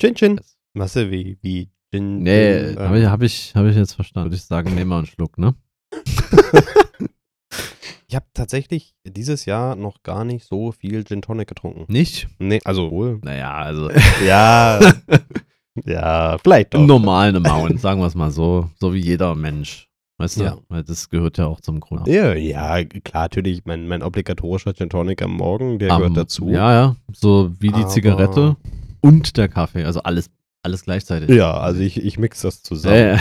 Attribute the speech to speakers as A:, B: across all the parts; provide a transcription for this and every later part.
A: Chin Chin. Was ist wie, wie Gin?
B: Nee,
A: Gin,
B: habe ich, hab ich, hab ich jetzt verstanden. Würde ich sagen, nehmen wir einen Schluck, ne?
A: Ich habe tatsächlich dieses Jahr noch gar nicht so viel Gin Tonic getrunken.
B: Nicht?
A: Nee, also wohl.
B: Naja, also
A: Ja. ja, vielleicht
B: im
A: doch.
B: normalen Amount, sagen wir es mal so. So wie jeder Mensch. Weißt du?
A: Ja.
B: Weil das gehört ja auch zum Grund.
A: Ja, ja, klar, natürlich. Mein, mein obligatorischer Gin Tonic am Morgen, der
B: Am-
A: gehört dazu.
B: Ja, ja. So wie die
A: Aber-
B: Zigarette und der Kaffee. Also alles, alles gleichzeitig.
A: Ja, also ich, ich mix das zusammen.
B: Äh,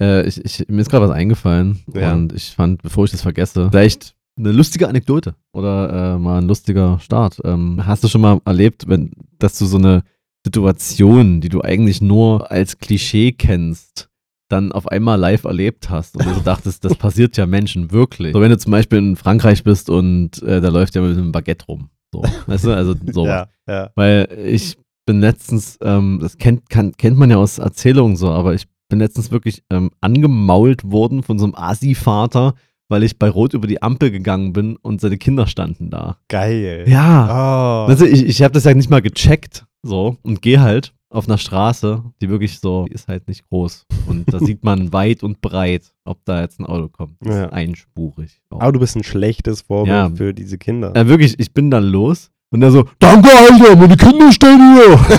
B: äh, ich, ich, mir ist gerade was eingefallen
A: Ja.
B: und ich fand, bevor ich das vergesse, vielleicht eine lustige Anekdote oder äh, mal ein lustiger Start. Ähm, hast du schon mal erlebt, wenn, dass du so eine Situation, die du eigentlich nur als Klischee kennst, dann auf einmal live erlebt hast und du so dachtest, das passiert ja Menschen wirklich. So wenn du zum Beispiel in Frankreich bist und äh, da läuft ja mit einem Baguette rum. So, weißt du, also sowas.
A: Ja, ja.
B: Weil ich bin letztens, ähm, das kennt, kann, kennt man ja aus Erzählungen so, aber ich bin letztens wirklich ähm, angemault worden von so einem Asi-Vater, weil ich bei Rot über die Ampel gegangen bin und seine Kinder standen da.
A: Geil.
B: Ja.
A: Oh.
B: Also ich, ich habe das ja nicht mal gecheckt, so, und gehe halt auf einer Straße, die wirklich so, die ist halt nicht groß. Und da sieht man weit und breit, ob da jetzt ein Auto kommt. Das
A: Ja.
B: ist einspurig. auch.
A: Aber du bist ein schlechtes Vorbild
B: Ja.
A: für diese Kinder.
B: Äh, wirklich, ich bin dann los und er so, danke, Alter, meine Kinder stehen hier.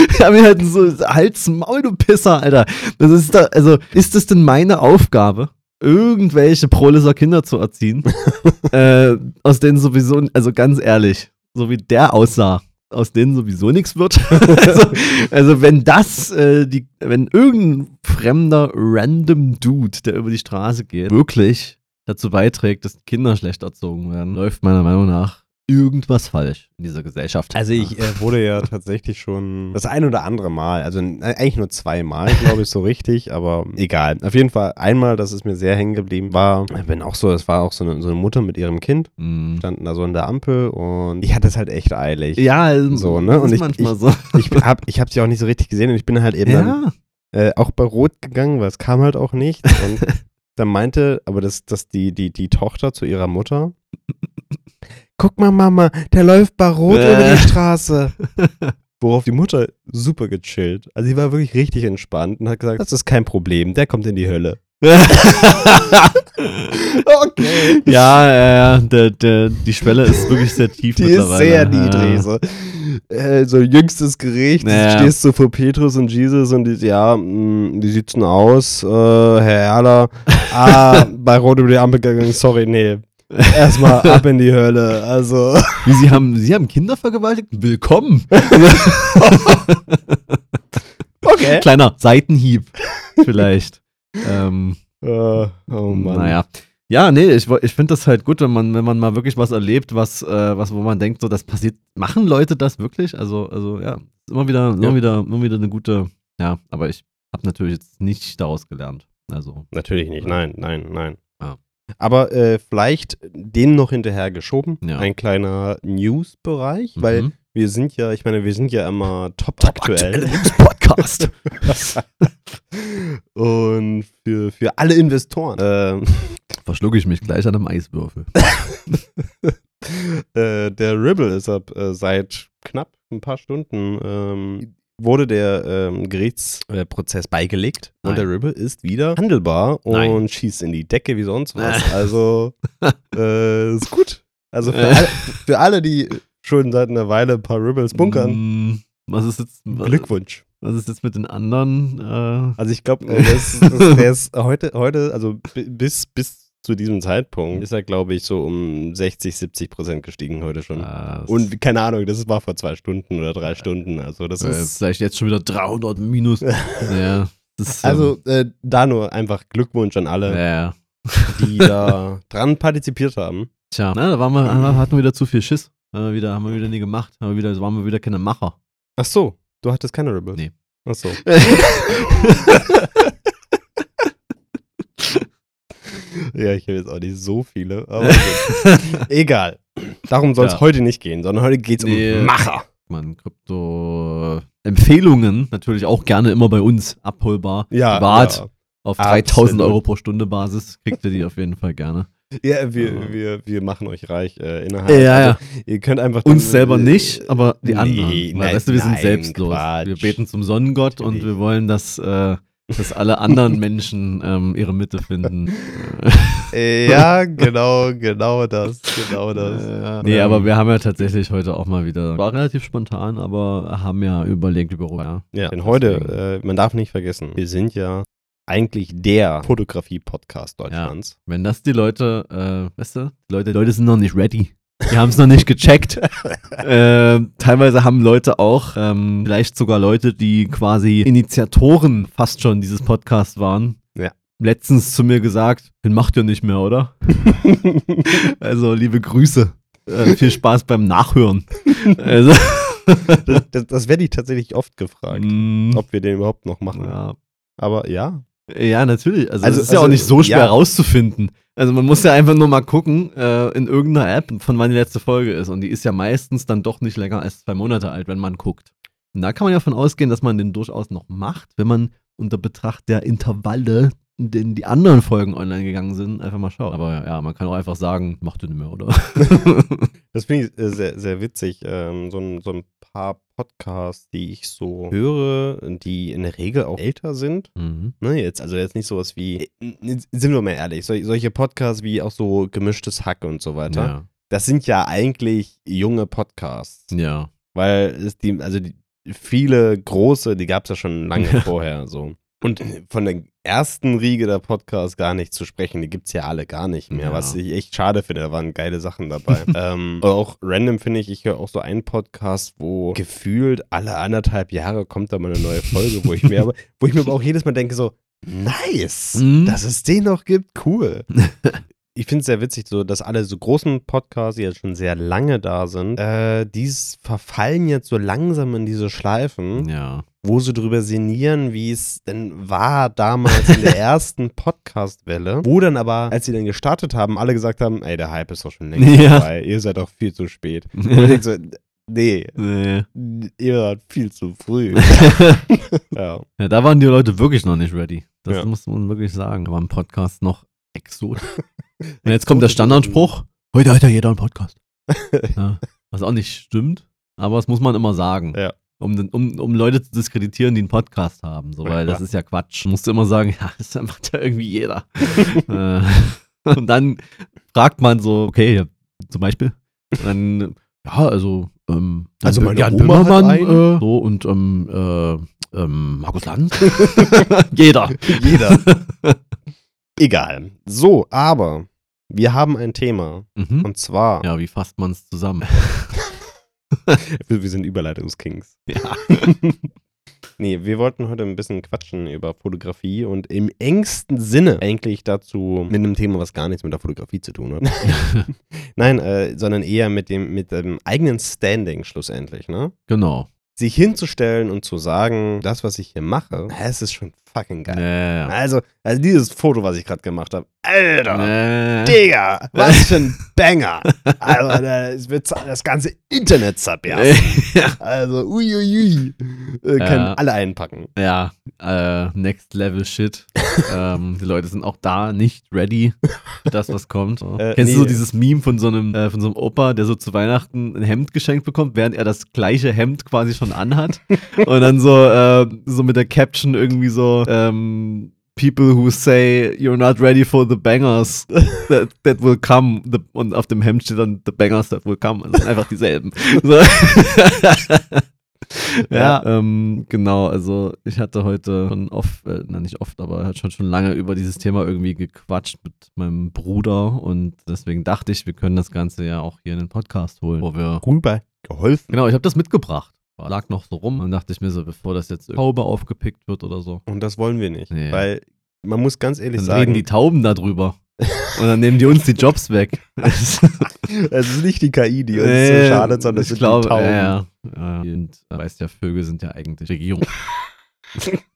B: ich hab mir halt so, Hals, Maul, du Pisser, Alter. Das ist da, also, ist es denn meine Aufgabe, irgendwelche Proleser Kinder zu erziehen, äh, aus denen sowieso, also ganz ehrlich, so wie der aussah, aus denen sowieso nichts wird. also, also wenn das, äh, die, wenn irgendein fremder random Dude, der über die Straße geht, wirklich dazu beiträgt, dass Kinder schlecht erzogen werden, läuft meiner Meinung nach irgendwas falsch in dieser Gesellschaft.
A: Also ich äh, wurde ja tatsächlich schon das ein oder andere Mal, also n- eigentlich nur zweimal, glaube ich, so richtig, aber egal. Auf jeden Fall einmal, das ist mir sehr hängen geblieben, war, ich bin auch so, es war auch so eine, so eine Mutter mit ihrem Kind,
B: Mm.
A: standen da so an der Ampel und ich hatte es halt echt eilig.
B: Ja,
A: So, ne? Und
B: ist
A: ich-
B: manchmal
A: ich-
B: so.
A: Ich hab, ich hab sie auch nicht so richtig gesehen und ich bin halt eben dann
B: Ja,
A: äh, auch bei Rot gegangen, weil es kam halt auch nicht. Und dann meinte aber das, das die, die, die Tochter zu ihrer Mutter, guck mal Mama, der läuft bei Rot
B: Äh.
A: über die Straße. Worauf die Mutter super gechillt. Also sie war wirklich richtig entspannt und hat gesagt, das ist kein Problem, der kommt in die Hölle. Okay.
B: ja, ja, ja, der, der, die Schwelle ist wirklich sehr tief
A: Die ist
B: mittlerweile.
A: sehr
B: Ja.
A: niedrig. So, äh, so jüngstes Gericht.
B: Naja.
A: Du stehst so vor Petrus und Jesus und die, ja, mh, wie sieht's denn aus, äh, Herr Erler? Ah, bei Rot über die Ampel gegangen, sorry, nee. Erstmal ab in die Hölle. Also.
B: Wie, Sie haben, Sie haben Kinder vergewaltigt? Willkommen!
A: Okay.
B: Kleiner Seitenhieb, vielleicht. ähm,
A: Äh, oh Mann.
B: Naja. Ja, nee, ich, ich finde das halt gut, wenn man, wenn man mal wirklich was erlebt, was, äh, was, wo man denkt, so, das passiert. Machen Leute das wirklich? Also, also ja, immer wieder, immer
A: Ja.
B: wieder, immer wieder eine gute, ja, aber ich habe natürlich jetzt nicht daraus gelernt. Also,
A: Natürlich nicht. Nein, nein, nein. Aber äh, vielleicht dem noch hinterher geschoben.
B: Ja.
A: Ein kleiner News-Bereich, weil
B: mhm.
A: wir sind ja, ich meine, wir sind ja immer top, aktuell.
B: Podcast.
A: Und für, für alle Investoren. Ähm,
B: Verschlucke ich mich gleich an einem Eiswürfel.
A: äh, der Ribble ist ab äh, seit knapp ein paar Stunden ähm, wurde der ähm, Gerichtsprozess beigelegt
B: Nein.
A: und der Ribble ist wieder handelbar und
B: Nein.
A: schießt in die Decke wie sonst was. Also äh, ist gut. Also für, alle, für alle, die schon seit einer Weile ein paar Ribbles bunkern,
B: Mm, Was ist jetzt, was,
A: Glückwunsch.
B: was ist jetzt mit den anderen? Äh,
A: Also ich glaube, äh, der ist heute, heute, also bi- bis, bis zu diesem Zeitpunkt ist er, glaube ich, so um 60, 70 Prozent gestiegen heute schon.
B: äh,
A: Und keine Ahnung, das war vor zwei Stunden oder drei Stunden. Also das
B: äh,
A: ist.
B: vielleicht jetzt schon wieder 300 minus. ja, ist, ähm,
A: Also äh, da nur einfach Glückwunsch an alle,
B: ja.
A: die da dran partizipiert haben.
B: Tja, na, da waren wir, wir- hatten wir wieder zu viel Schiss. Haben wir wieder, haben wir wieder nie gemacht. Haben wir wieder, waren wir wieder keine Macher.
A: Ach so, du hattest keine Rebels.
B: Nee.
A: Ach so. Ja, ich habe jetzt auch nicht so viele, aber gut. egal. Darum soll es
B: Ja.
A: heute nicht gehen, sondern heute geht es
B: Nee.
A: um Macher.
B: Man, Krypto-Empfehlungen natürlich auch gerne immer bei uns abholbar.
A: Ja,
B: Privat
A: ja.
B: auf
A: Absolut.
B: 3000 Euro pro Stunde Basis kriegt ihr die auf jeden Fall gerne.
A: Ja, wir,
B: Aber-
A: wir, wir machen euch reich äh, innerhalb.
B: Ja,
A: also,
B: ja.
A: Ihr könnt einfach.
B: Uns
A: dann,
B: selber
A: äh,
B: nicht, aber die
A: nee,
B: anderen. Weil,
A: nein,
B: weißt du, wir sind
A: nein,
B: selbstlos.
A: Quatsch.
B: Wir beten zum Sonnengott und
A: Natürlich.
B: wir wollen, dass, äh, dass alle anderen Menschen ähm, ihre Mitte finden.
A: Äh, ja, genau, genau das. Genau das.
B: Äh, nee, aber wir haben ja tatsächlich heute auch mal wieder, war relativ spontan, aber haben ja überlegt über, ja.
A: Ja, denn heute, äh, man darf nicht vergessen, wir sind ja eigentlich der Fotografie-Podcast Deutschlands.
B: Wenn das die Leute, äh, weißt du, die Leute, die Leute sind noch nicht ready. Die haben es noch nicht gecheckt. äh, teilweise haben Leute auch, ähm, vielleicht sogar Leute, die quasi Initiatoren fast schon dieses Podcast waren,
A: Ja.
B: letztens zu mir gesagt, den macht ihr nicht mehr, oder? Also liebe Grüße. Äh, viel Spaß beim Nachhören. Also,
A: das das, das werde ich tatsächlich oft gefragt,
B: mm,
A: ob wir den überhaupt noch machen.
B: ja.
A: Aber ja.
B: Ja, natürlich. Also,
A: Also-
B: es ist ja
A: also,
B: auch nicht so schwer
A: ja.
B: rauszufinden. Also man muss ja einfach nur mal gucken äh, in irgendeiner App, von wann die letzte Folge ist. Und die ist ja meistens dann doch nicht länger als zwei Monate alt, wenn man guckt. Und da kann man ja von ausgehen, dass man den durchaus noch macht, wenn man unter Betracht der Intervalle, in denen die anderen Folgen online gegangen sind, einfach mal schaut. Aber ja, man kann auch einfach sagen, macht ihr nicht mehr, oder?
A: Das finde ich äh, sehr, sehr witzig. Ähm, so, ein, so ein paar Podcasts, die ich so höre, die in der Regel auch älter sind.
B: mhm.
A: Ne, jetzt, also jetzt nicht sowas wie, äh, sind wir mal ehrlich, sol solche Podcasts wie auch so gemischtes Hack und so weiter,
B: Ja.
A: das sind ja eigentlich junge Podcasts.
B: Ja.
A: Weil es die, also die, viele große, die gab es ja schon lange vorher so. Und von der ersten Riege der Podcasts gar nicht zu sprechen, die gibt es ja alle gar nicht mehr,
B: Ja.
A: was ich echt schade finde. Da waren geile Sachen dabei. ähm, aber auch random finde ich, ich höre auch so einen Podcast, wo gefühlt alle anderthalb Jahre kommt da mal eine neue Folge, wo ich mir aber, wo ich mir aber auch jedes Mal denke, so, nice,
B: Mhm.
A: dass es den noch gibt, cool. Ich finde es sehr witzig, so, dass alle so großen Podcasts, die jetzt schon sehr lange da sind, äh, die verfallen jetzt so langsam in diese Schleifen,
B: Ja.
A: wo sie drüber sinnieren, wie es denn war damals in der ersten Podcast-Welle, wo dann aber, als sie dann gestartet haben, alle gesagt haben, ey, der Hype ist doch schon längst
B: Ja.
A: vorbei, ihr seid doch viel zu spät. Und ich denk so, nee,
B: Nee.
A: ihr wart viel zu früh. ja.
B: Ja, da waren die Leute wirklich noch nicht ready. Das
A: Ja.
B: muss man wirklich sagen. Da war ein Podcast noch exot. Und jetzt kommt der Standardspruch: Heute hat ja jeder einen Podcast. Ja, was auch nicht stimmt, aber das muss man immer sagen.
A: Ja.
B: Um, um, um Leute zu diskreditieren, die einen Podcast haben. So,
A: Ja,
B: weil das
A: klar.
B: ist ja Quatsch. Musst du immer sagen, ja, das macht ja irgendwie jeder. Äh, und dann fragt man so, okay, ja, zum Beispiel. Dann, ja, also, ähm,
A: Also meine
B: Jan
A: Oma
B: Böhmermann, äh, so und ähm, äh, ähm, Markus Lanz. Jeder.
A: Jeder. Egal. So, aber wir haben ein Thema.
B: Mhm.
A: Und zwar,
B: Ja, wie fasst man es zusammen?
A: wir, sind Überleitungskings.
B: Ja.
A: Nee, wir wollten heute ein bisschen quatschen über Fotografie und im engsten Sinne eigentlich dazu mit einem Thema, was gar nichts mit der Fotografie zu tun hat. Nein, äh, sondern eher mit dem, mit dem eigenen Standing schlussendlich, ne?
B: genau.
A: Sich hinzustellen und zu sagen, das, was ich hier mache, es ist schon fucking geil.
B: Ja.
A: Also, also dieses Foto, was ich gerade gemacht habe, Alter,
B: Äh,
A: Digga, was für ein Banger. Also, da- es wird das ganze Internet zerbersten.
B: ja.
A: Also, uiuiui. Äh, können
B: Ja.
A: alle einpacken.
B: Ja, äh, Next Level Shit. ähm, die Leute sind auch da nicht ready für das, was kommt.
A: Äh,
B: Kennst du
A: nee.
B: so dieses Meme von so einem äh, von so einem Opa, der so zu Weihnachten ein Hemd geschenkt bekommt, während er das gleiche Hemd quasi schon anhat und dann so äh, so mit der Caption irgendwie so ähm, People who say you're not ready for the bangers that, that will come the, und auf dem Hemd steht dann the bangers that will come. Das sind einfach dieselben. So. Ja, ähm, genau. Also ich hatte heute schon oft, äh, na nicht oft, aber hat schon schon lange über dieses Thema irgendwie gequatscht mit meinem Bruder und deswegen dachte ich, wir können das Ganze ja auch hier in den Podcast holen, wo wir
A: Rüber geholfen.
B: Genau, ich habe das mitgebracht. Lag noch so rum und dachte ich mir so, bevor das jetzt Taube aufgepickt wird oder so.
A: Und das wollen wir nicht.
B: Nee.
A: Weil man muss ganz ehrlich
B: Dann
A: sagen,
B: reden die Tauben darüber. und dann nehmen die uns die Jobs weg.
A: es ist nicht die KI, die uns
B: Nee,
A: so schadet, sondern es
B: ich
A: sind
B: glaube,
A: die Tauben.
B: Ja, ja. ja. Und äh, weißt ja, Vögel sind ja eigentlich Regierung.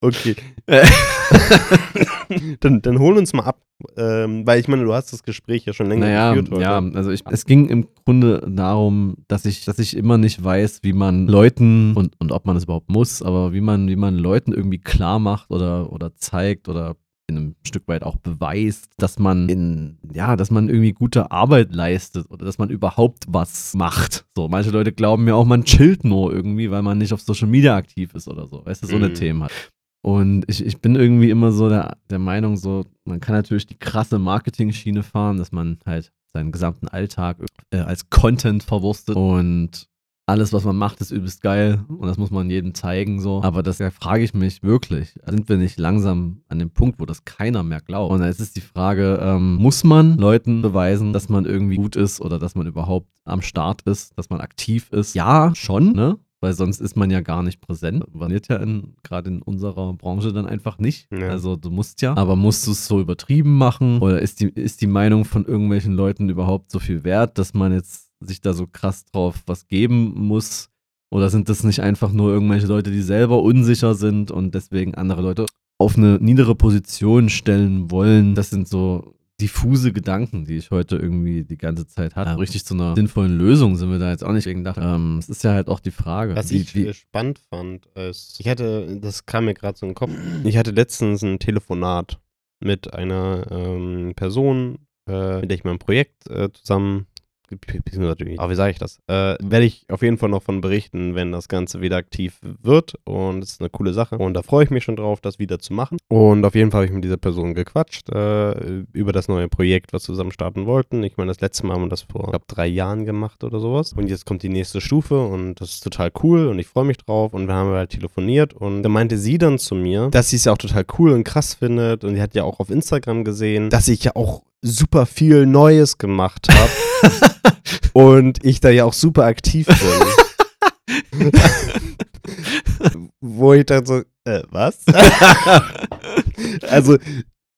A: Okay. Dann, dann hol uns mal ab. Ähm, weil ich meine, du hast das Gespräch ja schon länger
B: Naja,
A: geführt heute.
B: ja, also ich, es ging im Grunde darum, dass ich, dass ich immer nicht weiß, wie man Leuten und, und ob man es überhaupt muss, aber wie man, wie man Leuten irgendwie klar macht oder, oder zeigt oder in einem Stück weit auch beweist, dass man in, ja, dass man irgendwie gute Arbeit leistet oder dass man überhaupt was macht. So, manche Leute glauben ja auch, man chillt nur irgendwie, weil man nicht auf Social Media aktiv ist oder so. Weißt du, so eine
A: Mhm.
B: Themen hat. Und ich, ich bin irgendwie immer so der, der Meinung, so, man kann natürlich die krasse Marketing-Schiene fahren, dass man halt seinen gesamten Alltag äh, als Content verwurstet und alles, was man macht, ist übelst geil und das muss man jedem zeigen so. Aber das da frage ich mich wirklich, sind wir nicht langsam an dem Punkt, wo das keiner mehr glaubt? Und jetzt ist die Frage, ähm, muss man Leuten beweisen, dass man irgendwie gut ist oder dass man überhaupt am Start ist, dass man aktiv ist? Ja, schon, ne? Weil sonst ist man ja gar nicht präsent. Funktioniert ja in, gerade in unserer Branche dann einfach nicht.
A: Ja.
B: Also du musst ja. Aber musst du es so übertrieben machen? Oder ist die, ist die Meinung von irgendwelchen Leuten überhaupt so viel wert, dass man jetzt sich da so krass drauf was geben muss? Oder sind das nicht einfach nur irgendwelche Leute, die selber unsicher sind und deswegen andere Leute auf eine niedere Position stellen wollen? Das sind so diffuse Gedanken, die ich heute irgendwie die ganze Zeit hatte. Richtig zu einer sinnvollen Lösung sind wir da jetzt auch nicht gedacht. Ähm, es ist ja halt auch die Frage.
A: Was
B: wie-
A: ich
B: wie,
A: spannend fand, ist, ich hatte, das kam mir gerade so in den Kopf, ich hatte letztens ein Telefonat mit einer ähm, Person, äh, mit der ich mein Projekt äh, zusammen, aber wie sage ich das, äh, werde ich auf jeden Fall noch von berichten, wenn das Ganze wieder aktiv wird und es ist eine coole Sache und da freue ich mich schon drauf, das wieder zu machen und auf jeden Fall habe ich mit dieser Person gequatscht äh, über das neue Projekt, was wir zusammen starten wollten. Ich meine, das letzte Mal haben wir das vor, glaube, drei Jahren gemacht oder sowas und jetzt kommt die nächste Stufe und das ist total cool und ich freue mich drauf und wir haben halt telefoniert und da meinte sie dann zu mir, dass sie es ja auch total cool und krass findet und sie hat ja auch auf Instagram gesehen, dass ich ja auch super viel Neues gemacht habe und ich da ja auch super aktiv bin. Wo ich dann so, äh, was? also,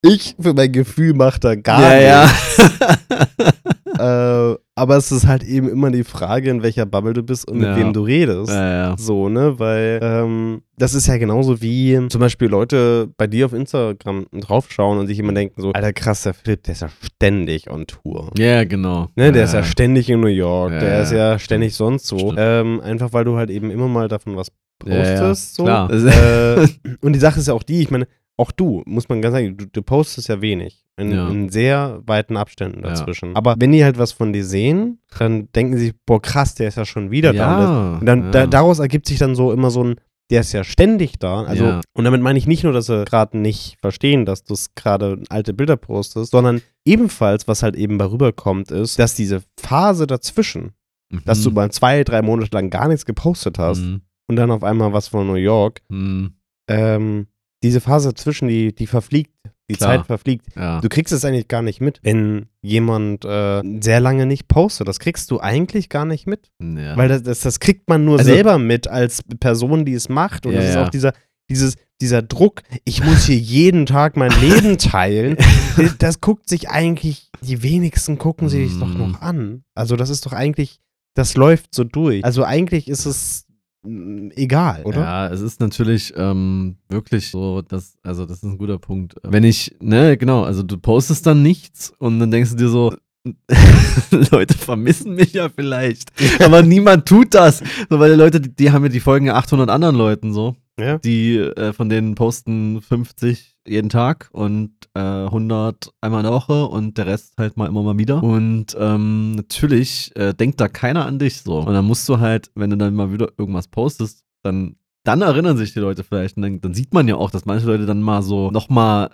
A: ich für mein Gefühl mache da gar
B: ja,
A: nichts.
B: ja.
A: Äh, aber es ist halt eben immer die Frage, in welcher Bubble du bist und
B: Ja.
A: mit wem du redest.
B: ja, ja.
A: So, ne? Weil ähm, das ist ja genauso wie zum Beispiel Leute bei dir auf Instagram draufschauen und sich immer denken so, alter krass, der Philipp, der ist ja ständig on Tour.
B: Ja, genau.
A: Ne, der ist ja ständig in New York, der ist ja ständig sonst so. Ähm, einfach weil du halt eben immer mal davon was postest. so.
B: klar.
A: Äh, und die Sache ist ja auch die, ich meine, auch du, muss man ganz sagen, du, du postest ja wenig. In,
B: Ja.
A: in sehr weiten Abständen
B: Ja.
A: dazwischen. Aber wenn die halt was von dir sehen, dann denken sie, boah, krass, der ist ja schon wieder da. Und,
B: ja,
A: dann
B: ja.
A: da, daraus ergibt sich dann so immer so ein, der ist ja ständig da. Also,
B: Ja.
A: und damit meine ich nicht nur, dass sie gerade nicht verstehen, dass du gerade alte Bilder postest, sondern ebenfalls, was halt eben darüber kommt, ist, dass diese Phase dazwischen, dass du
B: Mhm.
A: mal zwei, drei Monate lang gar nichts gepostet hast
B: Mhm.
A: und dann auf einmal was von New York,
B: Mhm.
A: ähm, diese Phase dazwischen, die, die verfliegt, die
B: Klar.
A: Zeit verfliegt.
B: Ja.
A: Du kriegst es eigentlich gar nicht mit, wenn jemand äh, sehr lange nicht postet. Das kriegst du eigentlich gar nicht mit.
B: ja.
A: Weil das, das, das kriegt man nur
B: Also-
A: selber mit als Person, die es macht. Und
B: Ja,
A: das ist auch dieser, dieses, dieser Druck, ich muss hier jeden Tag mein Leben teilen. Das guckt sich eigentlich, die wenigsten gucken sich
B: Mm.
A: doch noch an. Also das ist doch eigentlich, das läuft so durch. Also eigentlich ist es egal, oder?
B: Ja, es ist natürlich ähm, wirklich so, dass, also das ist ein guter Punkt. Wenn ich, ne, genau, also du postest dann nichts und dann denkst du dir so, Leute vermissen mich ja vielleicht. Aber niemand tut das. So, weil die Leute, die, die haben ja die folgen ja 800 anderen Leuten so.
A: Ja.
B: Die äh, von denen posten 50 jeden Tag und äh, 100 einmal in der Woche und der Rest halt mal immer mal wieder. Und ähm, natürlich äh, denkt da keiner an dich so. Und dann musst du halt, wenn du dann mal wieder irgendwas postest, dann, dann erinnern sich die Leute vielleicht. Und dann, dann sieht man ja auch, dass manche Leute dann mal so nochmal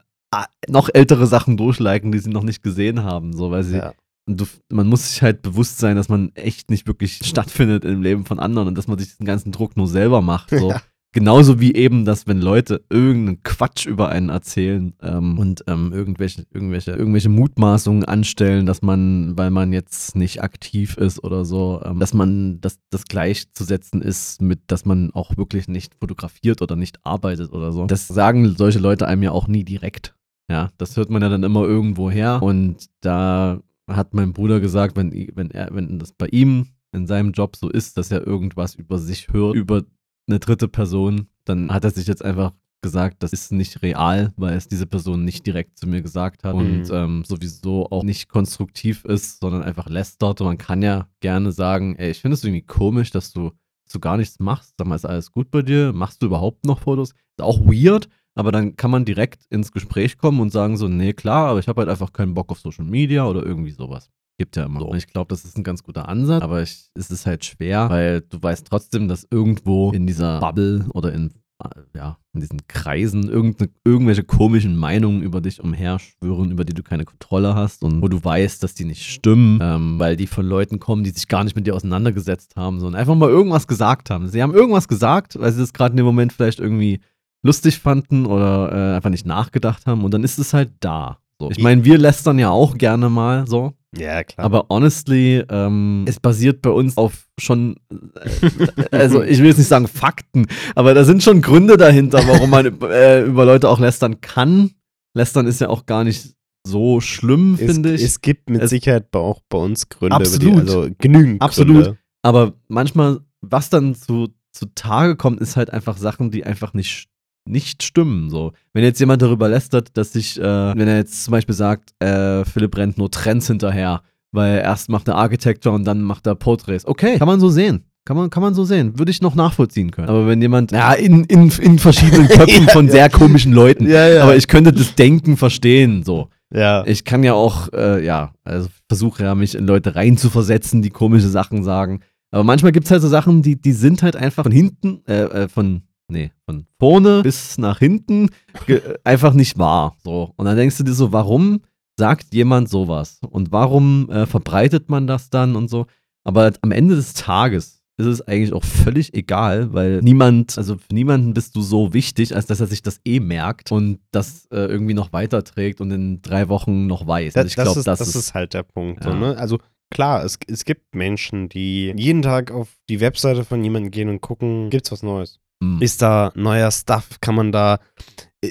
B: noch ältere Sachen durchliken, die sie noch nicht gesehen haben, so weil sie
A: Ja.
B: du, man muss sich halt bewusst sein, dass man echt nicht wirklich stattfindet im Leben von anderen und dass man sich diesen ganzen Druck nur selber macht. So.
A: Ja.
B: Genauso wie eben, dass wenn Leute irgendeinen Quatsch über einen erzählen ähm, und ähm, irgendwelche, irgendwelche, irgendwelche Mutmaßungen anstellen, dass man, weil man jetzt nicht aktiv ist oder so, ähm, dass man das, das gleichzusetzen ist mit, dass man auch wirklich nicht fotografiert oder nicht arbeitet oder so. Das sagen solche Leute einem ja auch nie direkt. Ja, das hört man ja dann immer irgendwo her. Und da hat mein Bruder gesagt, wenn, wenn, er, wenn das bei ihm in seinem Job so ist, dass er irgendwas über sich hört, über eine dritte Person, dann hat er sich jetzt einfach gesagt, das ist nicht real, weil es diese Person nicht direkt zu mir gesagt hat und
A: Mhm.
B: ähm, sowieso auch nicht konstruktiv ist, sondern einfach lästert. Und man kann ja gerne sagen, ey, ich finde es irgendwie komisch, dass du, dass du gar nichts machst. Sag mal, ist alles gut bei dir? Machst du überhaupt noch Fotos? Ist auch weird, aber dann kann man direkt ins Gespräch kommen und sagen so, nee, klar, aber ich habe halt einfach keinen Bock auf Social Media oder irgendwie sowas. Gibt ja immer. So. Und ich glaube, das ist ein ganz guter Ansatz, aber ich, es ist halt schwer, weil du weißt trotzdem, dass irgendwo in dieser Bubble oder in ja, in diesen Kreisen irgendwelche komischen Meinungen über dich umherschwören, über die du keine Kontrolle hast und wo du weißt, dass die nicht stimmen, ähm, weil die von Leuten kommen, die sich gar nicht mit dir auseinandergesetzt haben, sondern einfach mal irgendwas gesagt haben. Sie haben irgendwas gesagt, weil sie das gerade in dem Moment vielleicht irgendwie lustig fanden oder äh, einfach nicht nachgedacht haben und dann ist es halt da. So. Ich meine, wir lästern ja auch gerne mal so.
A: Ja, klar.
B: Aber honestly, ähm, es basiert bei uns auf schon, äh, also ich will jetzt nicht sagen Fakten, aber da sind schon Gründe dahinter, warum man äh, über Leute auch lästern kann. Lästern ist ja auch gar nicht so schlimm, finde ich.
A: Es gibt mit
B: Es-
A: Sicherheit auch bei uns Gründe,
B: Absolut.
A: Die, also genügend
B: Absolut.
A: Gründe.
B: Aber manchmal, was dann zu, zu Tage kommt, ist halt einfach Sachen, die einfach nicht, nicht stimmen. So. Wenn jetzt jemand darüber lästert, dass sich, äh, wenn er jetzt zum Beispiel sagt, äh, Philipp rennt nur Trends hinterher, weil erst macht er Architecture und dann macht er Portraits. Okay, kann man so sehen. Kann man, kann man so sehen. Würde ich noch nachvollziehen können. Aber wenn jemand, ja, in, in, in verschiedenen Köpfen
A: Ja,
B: von
A: ja.
B: sehr komischen Leuten.
A: Ja, ja.
B: Aber ich könnte das Denken verstehen, so.
A: ja.
B: Ich kann ja auch, äh, ja, also versuche ja, mich in Leute reinzuversetzen, die komische Sachen sagen. Aber manchmal gibt es halt so Sachen, die, die sind halt einfach von hinten, äh, äh, von, nee, von vorne bis nach hinten einfach nicht wahr. So. Und dann denkst du dir so, warum sagt jemand sowas? Und warum äh, verbreitet man das dann und so? Aber am Ende des Tages ist es eigentlich auch völlig egal, weil niemand, also für niemanden bist du so wichtig, als dass er sich das eh merkt und das äh, irgendwie noch weiterträgt und in drei Wochen noch weiß.
A: Das,
B: Also ich
A: das,
B: glaube,
A: ist,
B: das,
A: das
B: ist,
A: ist halt der Punkt.
B: Ja.
A: So, ne? Also klar, es, es gibt Menschen, die jeden Tag auf die Webseite von jemandem gehen und gucken, gibt's was Neues?
B: Mm,
A: Ist da neuer Stuff? Kann man da.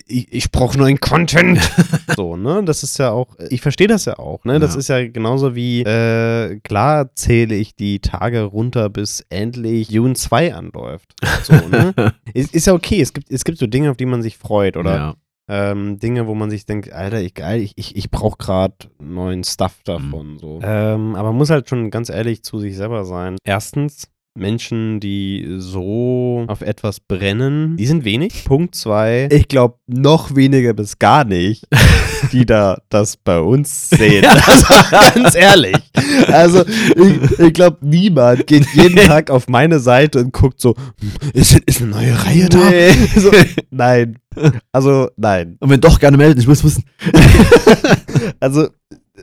A: Ich, ich brauche neuen Content. so, ne? Das ist ja auch. Ich verstehe das ja auch, ne? Das
B: Ja.
A: ist ja genauso wie, äh, klar zähle ich die Tage runter, bis endlich June 2 anläuft. So, ne? ist, ist ja okay. Es gibt, es gibt so Dinge, auf die man sich freut oder
B: ja.
A: ähm, Dinge, wo man sich denkt, Alter, ich, geil, ich, ich, ich brauche gerade neuen Stuff davon. So. Ähm, aber man muss halt schon ganz ehrlich zu sich selber sein. Erstens, Menschen, die so auf etwas brennen, die sind wenig. Punkt zwei, ich glaube noch weniger bis gar nicht, die da das bei uns sehen. Also, ganz ehrlich. Also ich, ich glaube, niemand geht jeden Tag auf meine Seite und guckt so, "Hm, ist, ist eine neue Reihe da?
B: Nee.
A: So, nein. Also, nein.
B: Und wenn doch, gerne melden, ich muss wissen.
A: Also,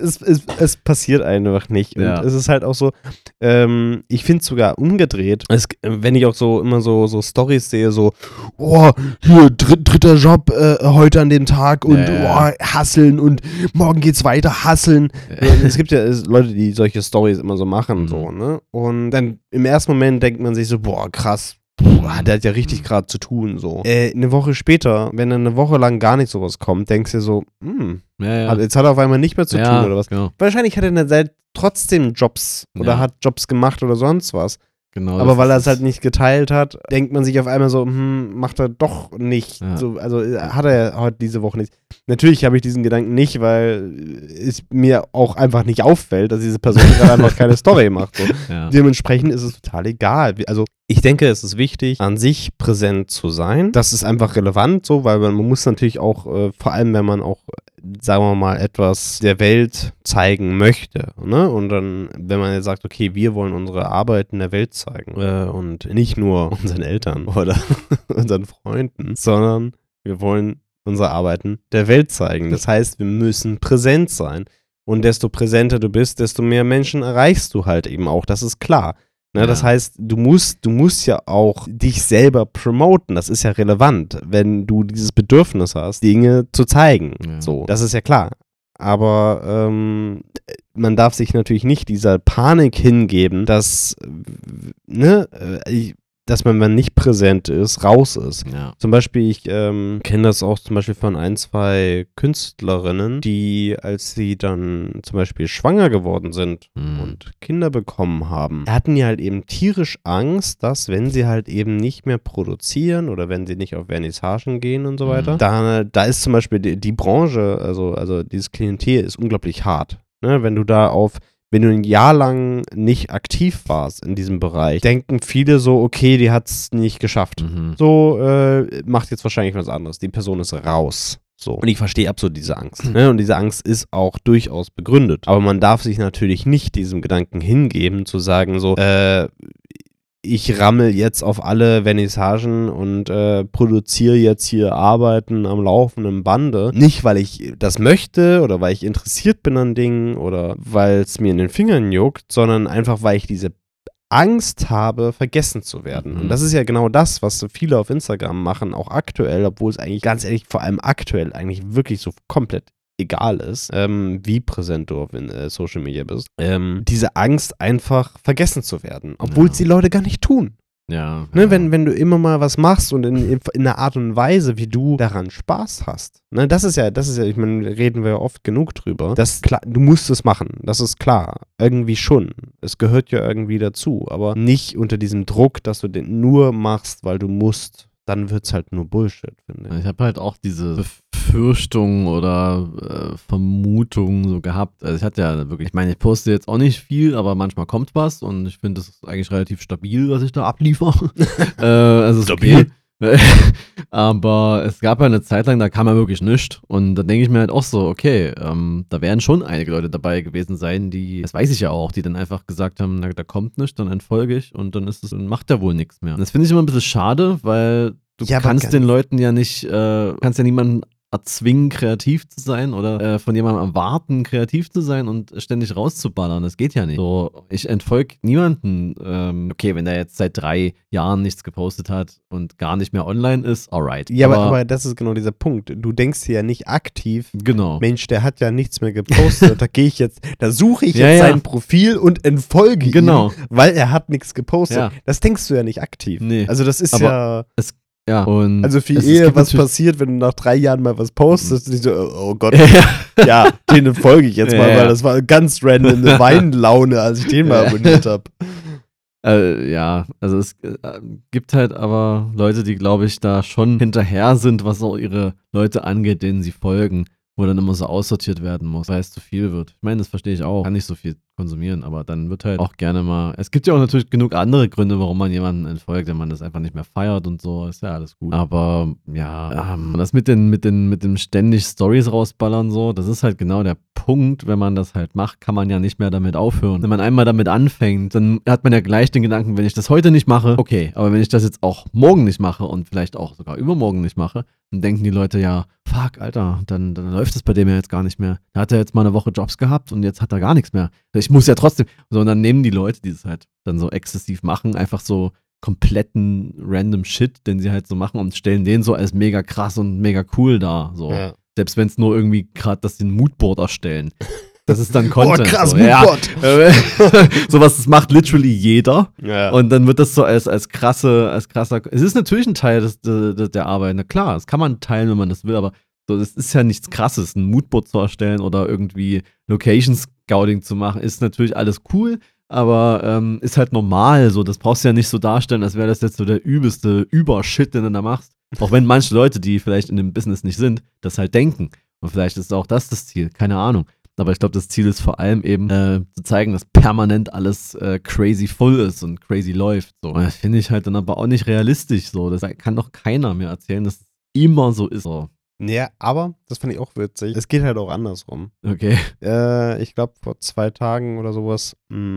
A: es, es, es passiert einfach nicht. Und
B: Ja.
A: es ist halt auch so, ähm, ich finde es sogar umgedreht. Es, wenn ich auch so immer so, so Stories sehe, so, oh, hier, dritt, dritter Job äh, heute an dem Tag und
B: Ja,
A: oh, hasseln und morgen geht's weiter, hasseln. es gibt ja es- Leute, die solche Stories immer so machen,
B: Mhm.
A: so, ne? Und dann im ersten Moment denkt man sich so, boah, krass. Boah, der hat ja richtig gerade zu tun, so. Äh, eine Woche später, wenn dann eine Woche lang gar nicht sowas kommt, denkst du dir so, hm,
B: Ja, ja.
A: jetzt hat er auf einmal nicht mehr zu
B: ja,
A: tun oder was.
B: Genau,
A: Wahrscheinlich hat er Zeit trotzdem Jobs oder hat Jobs gemacht oder sonst was.
B: Genau.
A: Aber weil er es halt nicht geteilt hat, denkt man sich auf einmal so, hm, macht er doch nicht.
B: Ja.
A: So, also äh, hat er heute diese Woche nicht. Natürlich habe ich diesen Gedanken nicht, weil es mir auch einfach nicht auffällt, dass diese Person gerade einfach keine Story macht. So.
B: Ja.
A: Dementsprechend ist es total egal. Also ich denke, es ist wichtig, an sich präsent zu sein. Das ist einfach relevant so, weil man, man muss natürlich auch, äh, vor allem wenn man auch, äh, sagen wir mal, etwas der Welt zeigen möchte. Ne? Und dann, wenn man jetzt sagt, okay, wir wollen unsere Arbeit in der Welt zeigen äh, und nicht nur unseren Eltern oder unseren Freunden, sondern wir wollen unsere Arbeiten der Welt zeigen. Das heißt, wir müssen präsent sein. Und desto präsenter du bist, desto mehr Menschen erreichst du halt eben auch. Das ist klar. Ne, Das
B: Ja.
A: heißt, du musst, du musst ja auch dich selber promoten. Das ist ja relevant, wenn du dieses Bedürfnis hast, Dinge zu zeigen.
B: Ja.
A: So, das ist ja klar. Aber ähm, man darf sich natürlich nicht dieser Panik hingeben, dass, ne, äh, ich- dass man, wenn man nicht präsent ist, raus ist.
B: ja.
A: Zum Beispiel, ich ähm, kenne das auch zum Beispiel von ein, zwei Künstlerinnen, die, als sie dann zum Beispiel schwanger geworden sind
B: Mhm.
A: und Kinder bekommen haben, hatten ja halt eben tierisch Angst, dass wenn sie halt eben nicht mehr produzieren oder wenn sie nicht auf Vernissagen gehen und so
B: Mhm.
A: weiter, da, da ist zum Beispiel die, die Branche, also, also dieses Klientel ist unglaublich hart. Ne? Wenn du da auf wenn du ein Jahr lang nicht aktiv warst in diesem Bereich, denken viele so, okay, die hat es nicht geschafft.
B: Mhm.
A: So, äh, macht jetzt wahrscheinlich was anderes. Die Person ist raus. So. Und ich verstehe absolut diese Angst. Ne? Und diese Angst ist auch durchaus begründet. Aber man darf sich natürlich nicht diesem Gedanken hingeben, zu sagen, so, äh, ich rammel jetzt auf alle Vernissagen und äh, produziere jetzt hier Arbeiten am laufenden Bande. Nicht, weil ich das möchte oder weil ich interessiert bin an Dingen oder weil es mir in den Fingern juckt, sondern einfach, weil ich diese Angst habe, vergessen zu werden.
B: Mhm.
A: Und das ist ja genau das, was so viele auf Instagram machen, auch aktuell, obwohl es eigentlich ganz ehrlich, vor allem aktuell, eigentlich wirklich so komplett egal ist, ähm, wie präsent du auf in, äh, Social Media bist. Ähm, diese Angst, einfach vergessen zu werden, obwohl es
B: Ja.
A: die Leute gar nicht tun.
B: Ja.
A: Ne,
B: ja.
A: wenn, wenn du immer mal was machst und in, in einer Art und Weise, wie du daran Spaß hast. Ne, das ist ja, das ist ja, ich meine, reden wir ja oft genug drüber. Das, klar, du musst es machen, das ist klar. Irgendwie schon. Es gehört ja irgendwie dazu, aber nicht unter diesem Druck, dass du den nur machst, weil du musst. Dann wird es halt nur Bullshit, finde ich.
B: Ich habe halt auch diese Befürchtung oder äh, Vermutung so gehabt. Also ich hatte ja wirklich, ich meine, ich poste jetzt auch nicht viel, aber manchmal kommt was und ich finde, das ist eigentlich relativ stabil, was ich da abliefere. äh, also ist okay. aber es gab ja eine Zeit lang, da kam ja wirklich nichts. Und da denke ich mir halt auch so, okay, ähm, da werden schon einige Leute dabei gewesen sein, die, das weiß ich ja auch, die dann einfach gesagt haben, na, da kommt nichts, dann entfolge ich und dann ist es, macht er wohl nichts mehr. Und das finde ich immer ein bisschen schade, weil du
A: Ja,
B: kannst den Leuten ja nicht, äh, kannst ja niemanden erzwingen, kreativ zu sein oder äh, von jemandem erwarten, kreativ zu sein und ständig rauszuballern. Das geht ja nicht. So, ich entfolge niemanden. Ähm, okay, wenn der jetzt seit drei Jahren nichts gepostet hat und gar nicht mehr online ist, alright.
A: Ja, aber, aber das ist genau dieser Punkt. Du denkst dir ja nicht aktiv,
B: genau.
A: Mensch, der hat ja nichts mehr gepostet. da gehe ich jetzt, da suche ich
B: Ja,
A: jetzt
B: ja.
A: sein Profil und entfolge
B: Genau.
A: ihm, weil er hat nichts gepostet.
B: Ja.
A: Das denkst du ja nicht aktiv.
B: Nee.
A: Also das ist
B: Aber
A: ja,
B: Ja. Und
A: also für
B: es- es
A: eher
B: gibt
A: was passiert, wenn du nach drei Jahren mal was postest, und ich so, oh, oh Gott,
B: ja.
A: ja, den entfolge ich jetzt
B: Ja,
A: mal,
B: ja.
A: weil das war ganz random eine Weinlaune, als ich den mal abonniert habe.
B: Äh, ja, also es äh, gibt halt aber Leute, die, glaube ich, da schon hinterher sind, was auch ihre Leute angeht, denen sie folgen, wo dann immer so aussortiert werden muss, weil es zu viel wird. Ich meine, das verstehe ich auch. Kann nicht so viel konsumieren, aber dann wird halt auch gerne mal. Es gibt ja auch natürlich genug andere Gründe, warum man jemanden entfolgt, wenn man das einfach nicht mehr feiert und so, ist ja alles gut. Aber ja, ähm, das mit den, mit den, mit dem ständig Stories rausballern so, das ist halt genau der Punkt, wenn man das halt macht, kann man ja nicht mehr damit aufhören. Wenn man einmal damit anfängt, dann hat man ja gleich den Gedanken, wenn ich das heute nicht mache, okay, aber wenn ich das jetzt auch morgen nicht mache und vielleicht auch sogar übermorgen nicht mache, dann denken die Leute ja, fuck, Alter, dann, dann läuft es bei dem ja jetzt gar nicht mehr. Da hat er jetzt mal eine Woche Jobs gehabt und jetzt hat er gar nichts mehr. Ich muss ja trotzdem. So, und dann nehmen die Leute, die es halt dann so exzessiv machen, einfach so kompletten random Shit, den sie halt so machen und stellen den so als mega krass und mega cool dar. So.
A: Ja.
B: Selbst wenn es nur irgendwie gerade das den Moodboard erstellen. Das ist dann Content.
A: oh, krass,
B: so. Ja. Sowas, das macht literally jeder.
A: Ja.
B: Und dann wird das so als, als krasse, als krasser. Es ist natürlich ein Teil des, des, der Arbeit. Na klar, das kann man teilen, wenn man das will, aber so, das ist ja nichts krasses. Ein Moodboard zu erstellen oder irgendwie Location Scouting zu machen, ist natürlich alles cool, aber ähm, ist halt normal. So, das brauchst du ja nicht so darstellen, als wäre das jetzt so der übelste Übershit, den du da machst. Auch wenn manche Leute, die vielleicht in dem Business nicht sind, das halt denken. Und vielleicht ist auch das das Ziel, keine Ahnung. Aber ich glaube, das Ziel ist vor allem eben äh, zu zeigen, dass permanent alles äh, crazy voll ist und crazy läuft. So. Finde ich halt dann aber auch nicht realistisch. So. Das kann doch keiner mir erzählen, dass es immer so ist. So.
A: Ja, aber, das fand ich auch witzig, es geht halt auch andersrum.
B: Okay.
A: Äh, ich glaube, vor zwei Tagen oder sowas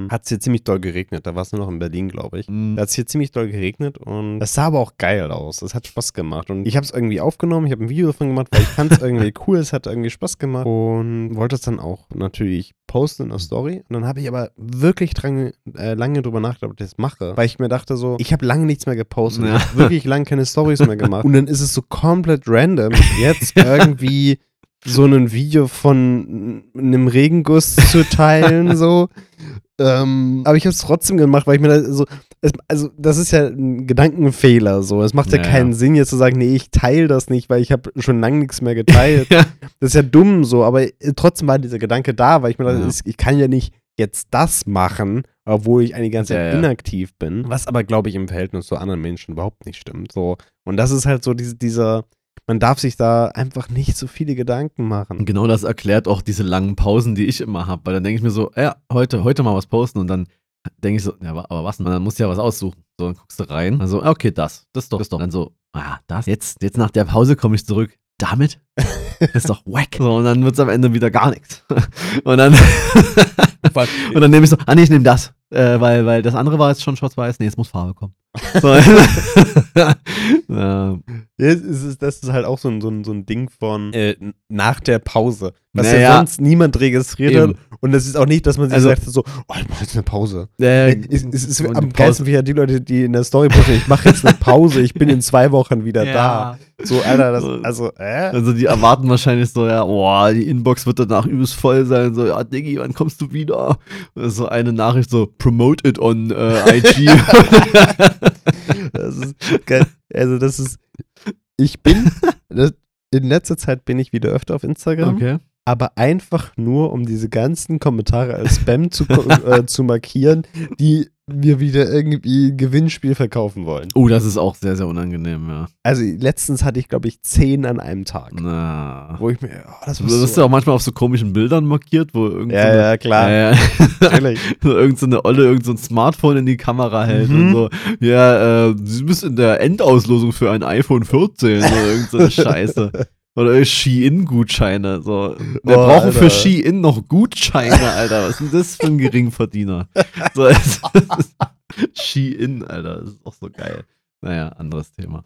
A: hat es hier ziemlich doll geregnet. Da war es nur noch in Berlin, glaube ich.
B: Mm,
A: Da hat es hier ziemlich doll geregnet und es sah aber auch geil aus. Es hat Spaß gemacht. Und ich habe es irgendwie aufgenommen, ich habe ein Video davon gemacht, weil ich fand es irgendwie cool, es hat irgendwie Spaß gemacht und wollte es dann auch natürlich posten in der Story. Und dann habe ich aber wirklich dran, äh, lange drüber nachgedacht, ob ich das mache, weil ich mir dachte so, ich habe lange nichts mehr gepostet,
B: Ja.
A: ich habe wirklich lange keine Stories mehr gemacht. Und dann ist es so komplett random, jetzt irgendwie so ein Video von einem Regenguss zu teilen, so. Ähm, aber ich habe es trotzdem gemacht, weil ich mir da so, es, also das ist ja ein Gedankenfehler, so. Es macht ja,
B: Ja,
A: keinen
B: ja.
A: Sinn, jetzt zu sagen, nee, ich teile das nicht, weil ich habe schon lange nichts mehr geteilt.
B: Ja.
A: Das ist ja dumm, so. Aber äh, trotzdem war dieser Gedanke da, weil ich mir dachte, ich kann ja nicht jetzt das machen, obwohl ich eine ganze Zeit
B: Ja, ja.
A: inaktiv bin. Was aber, glaube ich, im Verhältnis zu anderen Menschen überhaupt nicht stimmt. So. Und das ist halt so diese, dieser, man darf sich da einfach nicht so viele Gedanken machen.
B: Genau das erklärt auch diese langen Pausen, die ich immer habe. Weil dann denke ich mir so, ja, heute, heute mal was posten und dann denke ich so, ja, aber was? Und dann musst du ja was aussuchen. So, dann guckst du rein. Also, okay, das. Das ist doch, das doch. Dann so, ah, das. Jetzt, jetzt nach der Pause komme ich zurück. Damit? Das ist doch wack. So, und dann wird es am Ende wieder gar nichts. Und dann, und dann nehme ich so, ah nee, ich nehme das. Äh, weil, weil das andere war jetzt schon schwarz-weiß. Nee, es muss Farbe kommen. So. ja.
A: Ja, es ist, das ist halt auch so ein, so ein, so ein Ding von äh, nach der Pause, was
B: Naja.
A: ja sonst niemand registriert
B: Eben.
A: hat. Und das ist auch nicht, dass man sich
B: Also-
A: sagt, so, oh, ich mache jetzt eine Pause.
B: Äh,
A: es, es ist am
B: die
A: geilsten wie ja die Leute, die in der Story posten, ich mache jetzt eine Pause, ich bin in zwei Wochen wieder da. So, Alter, das, also, äh?
B: Also die erwarten wahrscheinlich so, ja, boah, die Inbox wird danach übelst voll sein. So, ja, Diggi, wann kommst du wieder? So eine Nachricht so, promote it on äh, IG.
A: Das ist geil. Also, das ist, ich bin, das, in letzter Zeit bin ich wieder öfter auf Instagram.
B: okay.
A: aber einfach nur, um diese ganzen Kommentare als Spam zu, äh, zu markieren, die mir wieder irgendwie ein Gewinnspiel verkaufen wollen.
B: Oh, das ist auch sehr, sehr unangenehm, ja.
A: Also letztens hatte ich, glaube ich, zehn an einem Tag.
B: Na.
A: Wo ich mir, oh, das
B: Du wirst
A: so,
B: ja auch manchmal auf so komischen Bildern markiert, wo irgend so
A: ja,
B: eine,
A: ja, klar.
B: Ja, ja. So irgend so eine Olle irgend so ein Smartphone in die Kamera hält
A: Mhm.
B: und so, ja, äh, sie bist in der Endauslosung für ein iPhone 14 oder irgend so eine Scheiße. Oder Shein-Gutscheine. So. Wir
A: Boah,
B: brauchen für
A: Alter.
B: Shein noch Gutscheine, Alter. Was ist denn das für ein Geringverdiener? So, Shein, Alter. Das ist auch so geil. Naja, anderes Thema.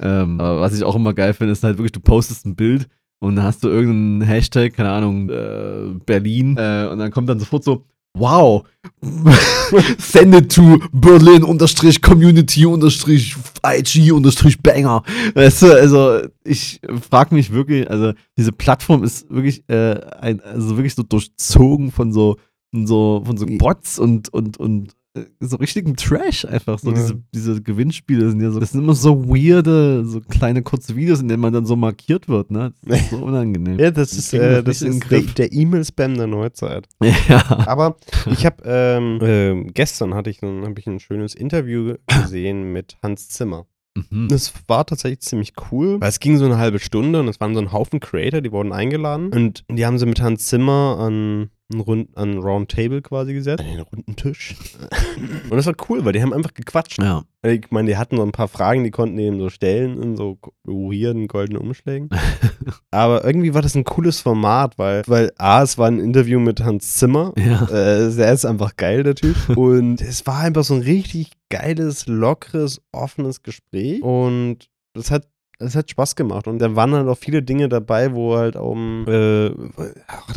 B: Ähm, aber was ich auch immer geil finde, ist halt wirklich, du postest ein Bild und dann hast du irgendeinen Hashtag, keine Ahnung, äh, Berlin, äh, und dann kommt dann sofort so, wow, send it to Berlin unterstrich Community unterstrich IG unterstrich Banger. Weißt du, also ich frage mich wirklich, also diese Plattform ist wirklich, äh, ein, also wirklich so durchzogen von so, von so, von so Bots und, und, und so richtigen Trash einfach. So
A: Ja.
B: diese, diese Gewinnspiele sind ja so, das sind immer so weirde, so kleine kurze Videos, in denen man dann so markiert wird, ne? Das ist so unangenehm.
A: Ja, das ist, äh,
B: das
A: ist der,
B: Griff.
A: der E-Mail-Spam der Neuzeit.
B: Ja.
A: Aber ich habe ähm, ähm, gestern hatte ich ein, hab ich ein schönes Interview gesehen mit Hans Zimmer.
B: Mhm.
A: Das war tatsächlich ziemlich cool, weil es ging so eine halbe Stunde und es waren so ein Haufen Creator, die wurden eingeladen und die haben sie mit Hans Zimmer an einen Rund, an ein Roundtable quasi gesetzt, den runden Tisch. und das war cool, weil die haben einfach gequatscht.
B: Ja.
A: Ich meine, die hatten so ein paar Fragen, die konnten die eben so stellen in so weirden goldenen Umschlägen. Aber irgendwie war das ein cooles Format, weil, weil A, es war ein Interview mit Hans Zimmer.
B: Ja.
A: Äh, der ist einfach geil, der Typ. Und es war einfach so ein richtig geiles, lockeres, offenes Gespräch. Und es hat, es hat Spaß gemacht. Und da waren halt auch viele Dinge dabei, wo halt auch, äh,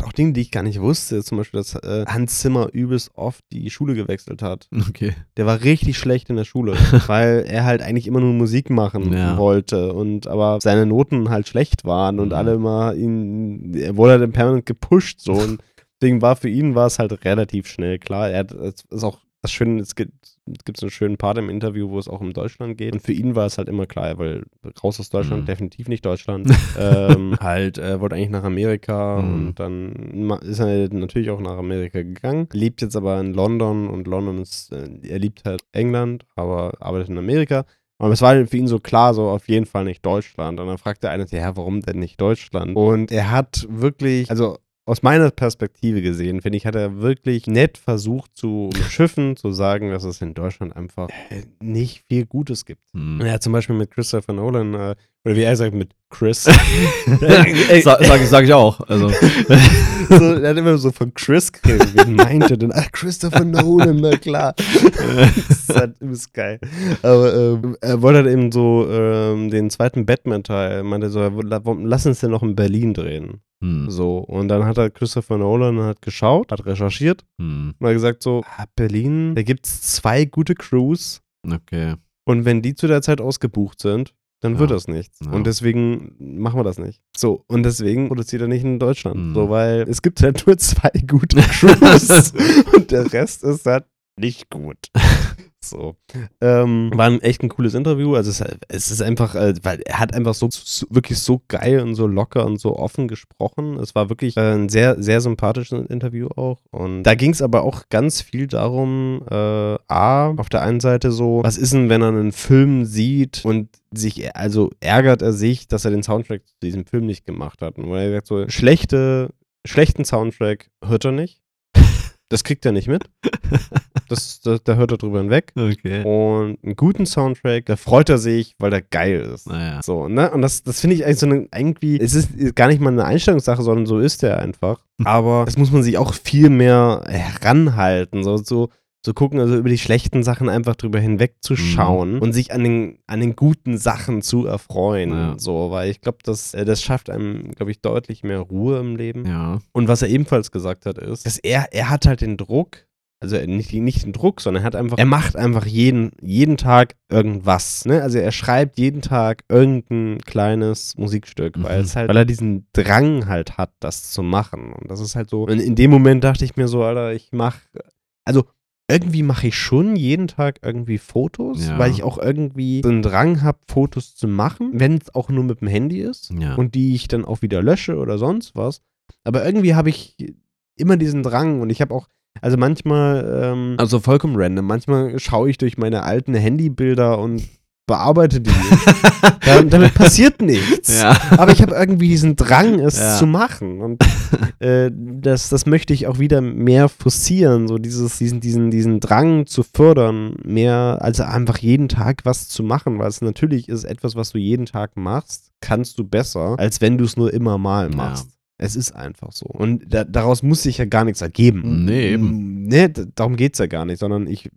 A: auch Dinge, die ich gar nicht wusste. Zum Beispiel, dass äh, Hans Zimmer übelst oft die Schule gewechselt hat.
B: Okay.
A: Der war richtig schlecht in der Schule, weil er halt eigentlich immer nur Musik machen
B: Ja.
A: wollte und aber seine Noten halt schlecht waren und
B: Mhm.
A: alle immer ihn, er wurde halt dann permanent gepusht so und deswegen war für ihn war es halt relativ schnell klar. Er hat, es ist auch das Schöne, es gibt gibt so einen schönen Part im Interview, wo es auch um Deutschland geht und für ihn war es halt immer klar, weil raus aus Deutschland,
B: Mhm.
A: definitiv nicht Deutschland, ähm, halt äh, wollte eigentlich nach Amerika
B: Mhm.
A: und dann ist er natürlich auch nach Amerika gegangen, lebt jetzt aber in London und London ist, äh, er liebt halt England, aber arbeitet in Amerika. Aber es war halt für ihn so klar, so auf jeden Fall nicht Deutschland. Und dann fragte einer, ja, warum denn nicht Deutschland? Und er hat wirklich, also aus meiner Perspektive gesehen, finde ich, hat er wirklich nett versucht zu umschiffen, zu sagen, dass es in Deutschland einfach äh, nicht viel Gutes gibt.
B: Hm.
A: Ja, zum Beispiel mit Christopher Nolan, äh, oder wie er sagt, mit Chris.
B: Sa sag, ich- sag ich auch. Also.
A: so, er hat immer so von Chris geredet. Wen meinte denn? Ach, Christopher Nolan, na klar. das ist halt übelst geil. Aber ähm, er wollte halt eben so ähm, den zweiten Batman-Teil, meinte so, er wollte- lass uns den noch in Berlin drehen.
B: Hm.
A: So, und dann hat er Christopher Nolan hat geschaut, hat recherchiert
B: Hm.
A: und hat gesagt so, ah, Berlin, da gibt es zwei gute Crews
B: Okay.
A: und wenn die zu der Zeit ausgebucht sind, dann
B: Ja.
A: wird das nichts.
B: Ja.
A: Und deswegen machen wir das nicht. So, und deswegen produziert er nicht in Deutschland.
B: Mhm.
A: So, weil es gibt halt nur zwei gute Crews und der Rest ist halt nicht gut. So. Ähm, war ein echt ein cooles Interview. Also es, es ist einfach, äh, weil er hat einfach so, so, wirklich so geil und so locker und so offen gesprochen. Es war wirklich äh, ein sehr, sehr sympathisches Interview auch. Und da ging es aber auch ganz viel darum, äh, A, auf der einen Seite so, was ist denn, wenn er einen Film sieht und sich, also ärgert er sich, dass er den Soundtrack zu diesem Film nicht gemacht hat. Und er sagt so, schlechte, schlechten Soundtrack hört er nicht. Das kriegt er nicht mit. Das, da, da hört er drüber hinweg.
B: Okay.
A: Und einen guten Soundtrack, da freut er sich, weil der geil ist.
B: Naja.
A: So, ne? Und das, das finde ich eigentlich so eine, irgendwie, es ist gar nicht mal eine Einstellungssache, sondern so ist er einfach. Aber das muss man sich auch viel mehr heranhalten. So, so, so gucken, also über die schlechten Sachen einfach drüber hinwegzuschauen
B: Mhm.
A: und sich an den, an den guten Sachen zu erfreuen.
B: Ja.
A: So, weil ich glaube, das, äh, das schafft einem, glaube ich, deutlich mehr Ruhe im Leben.
B: Ja.
A: Und was er ebenfalls gesagt hat, ist, dass er, er hat halt den Druck, also nicht, nicht den Druck, sondern er hat einfach, er macht einfach jeden, jeden Tag irgendwas. Ne? Also er schreibt jeden Tag irgendein kleines Musikstück, weil
B: Mhm.
A: es halt, weil er diesen Drang halt hat, das zu machen. Und das ist halt so. Und in dem Moment dachte ich mir so, Alter, ich mach, also irgendwie mache ich schon jeden Tag irgendwie Fotos,
B: Ja.
A: weil ich auch irgendwie so einen Drang habe, Fotos zu machen, wenn es auch nur mit dem Handy ist
B: Ja.
A: und die ich dann auch wieder lösche oder sonst was. Aber irgendwie habe ich immer diesen Drang und ich habe auch, also manchmal, ähm, also vollkommen random, manchmal schaue ich durch meine alten Handybilder und bearbeite die. da, damit passiert nichts.
B: ja.
A: Aber ich habe irgendwie diesen Drang, es
B: Ja.
A: zu machen. Und äh, das, das möchte ich auch wieder mehr forcieren, so dieses, diesen, diesen, diesen Drang zu fördern, mehr als einfach jeden Tag was zu machen, weil es natürlich ist etwas, was du jeden Tag machst, kannst du besser, als wenn du es nur immer mal
B: Ja.
A: Es ist einfach so. Und da, daraus muss sich ja gar nichts ergeben.
B: Nee, eben.
A: Nee, darum geht es ja gar nicht, sondern ich,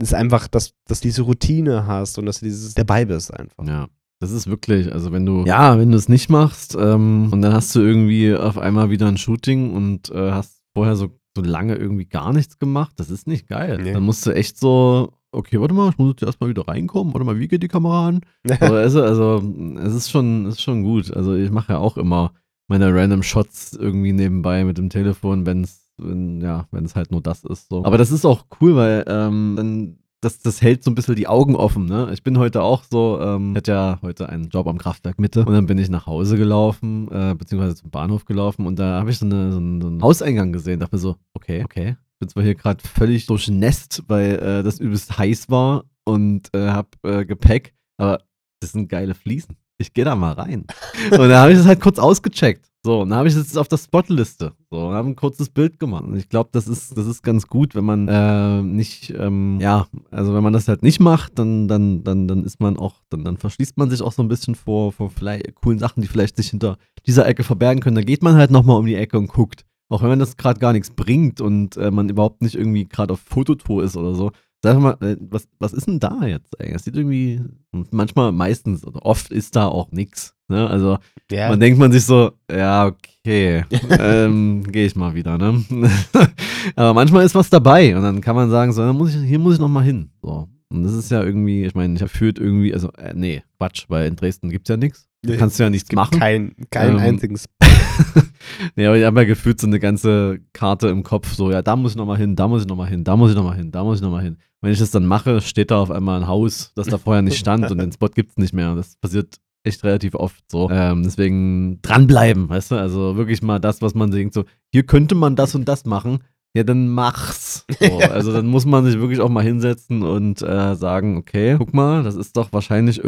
A: es ist einfach, dass, dass du diese Routine hast und dass du dieses dabei bist einfach.
B: Ja. Das ist wirklich, also wenn du, ja, wenn du es nicht machst ähm, und dann hast du irgendwie auf einmal wieder ein Shooting und äh, hast vorher so, so lange irgendwie gar nichts gemacht, das ist nicht geil.
A: Nee.
B: Dann musst du echt so, okay, warte mal, ich muss jetzt erstmal wieder reinkommen, warte mal, wie geht die Kamera an? So, also, also, es ist schon, es ist schon gut. Also ich mache ja auch immer meine random Shots irgendwie nebenbei mit dem Telefon, wenn es, wenn, ja, wenn es halt nur das ist. So. Aber das ist auch cool, weil ähm, dann das, das hält so ein bisschen die Augen offen, ne? Ich bin heute auch so, ähm, ich hatte ja heute einen Job am Kraftwerk Mitte und dann bin ich nach Hause gelaufen, äh, beziehungsweise zum Bahnhof gelaufen und da habe ich so, eine, so, einen, so einen Hauseingang gesehen, dachte mir so, okay, okay. Ich bin zwar hier gerade völlig durchnässt, weil äh, das übelst heiß war und äh, hab äh, Gepäck, aber das sind geile Fliesen. Ich gehe da mal rein. Und da habe ich das halt kurz ausgecheckt. So, und dann habe ich das auf der Spotliste. So, und habe ein kurzes Bild gemacht. Und ich glaube, das ist, das ist ganz gut, wenn man äh, nicht, ähm, ja, also wenn man das halt nicht macht, dann, dann, dann, dann ist man auch, dann, dann verschließt man sich auch so ein bisschen vor, vor vielleicht coolen Sachen, die vielleicht sich hinter dieser Ecke verbergen können. Da geht man halt nochmal um die Ecke und guckt. Auch wenn man das gerade gar nichts bringt und äh, man überhaupt nicht irgendwie gerade auf Fototour ist oder so. Sag mal, äh, was, was ist denn da jetzt eigentlich? Es sieht irgendwie, manchmal, meistens, oder oft ist da auch nichts. Ne? Also
A: Ja,
B: man denkt man sich so, ja, okay, ähm, gehe ich mal wieder, ne? Aber manchmal ist was dabei und dann kann man sagen, so, dann muss ich, hier muss ich noch mal hin. So. Und das ist ja irgendwie, ich meine, ich habe führt irgendwie, also, äh, nee, Quatsch, weil in Dresden gibt's ja nichts.
A: Nee,
B: kannst du ja nichts machen.
A: kein, kein
B: Ähm,
A: einziges.
B: nee, aber ich habe ja gefühlt so eine ganze Karte im Kopf, so, ja, da muss ich noch mal hin, da muss ich noch mal hin, da muss ich noch mal hin, da muss ich noch mal hin. Wenn ich das dann mache, steht da auf einmal ein Haus, das da vorher nicht stand und den Spot gibt's nicht mehr. Das passiert echt relativ oft so. Ähm, deswegen dranbleiben, weißt du? Also wirklich mal das, was man denkt, so, hier könnte man das und das machen. Ja, dann mach's. So, also dann muss man sich wirklich auch mal hinsetzen und äh, sagen, okay, guck mal, das ist doch wahrscheinlich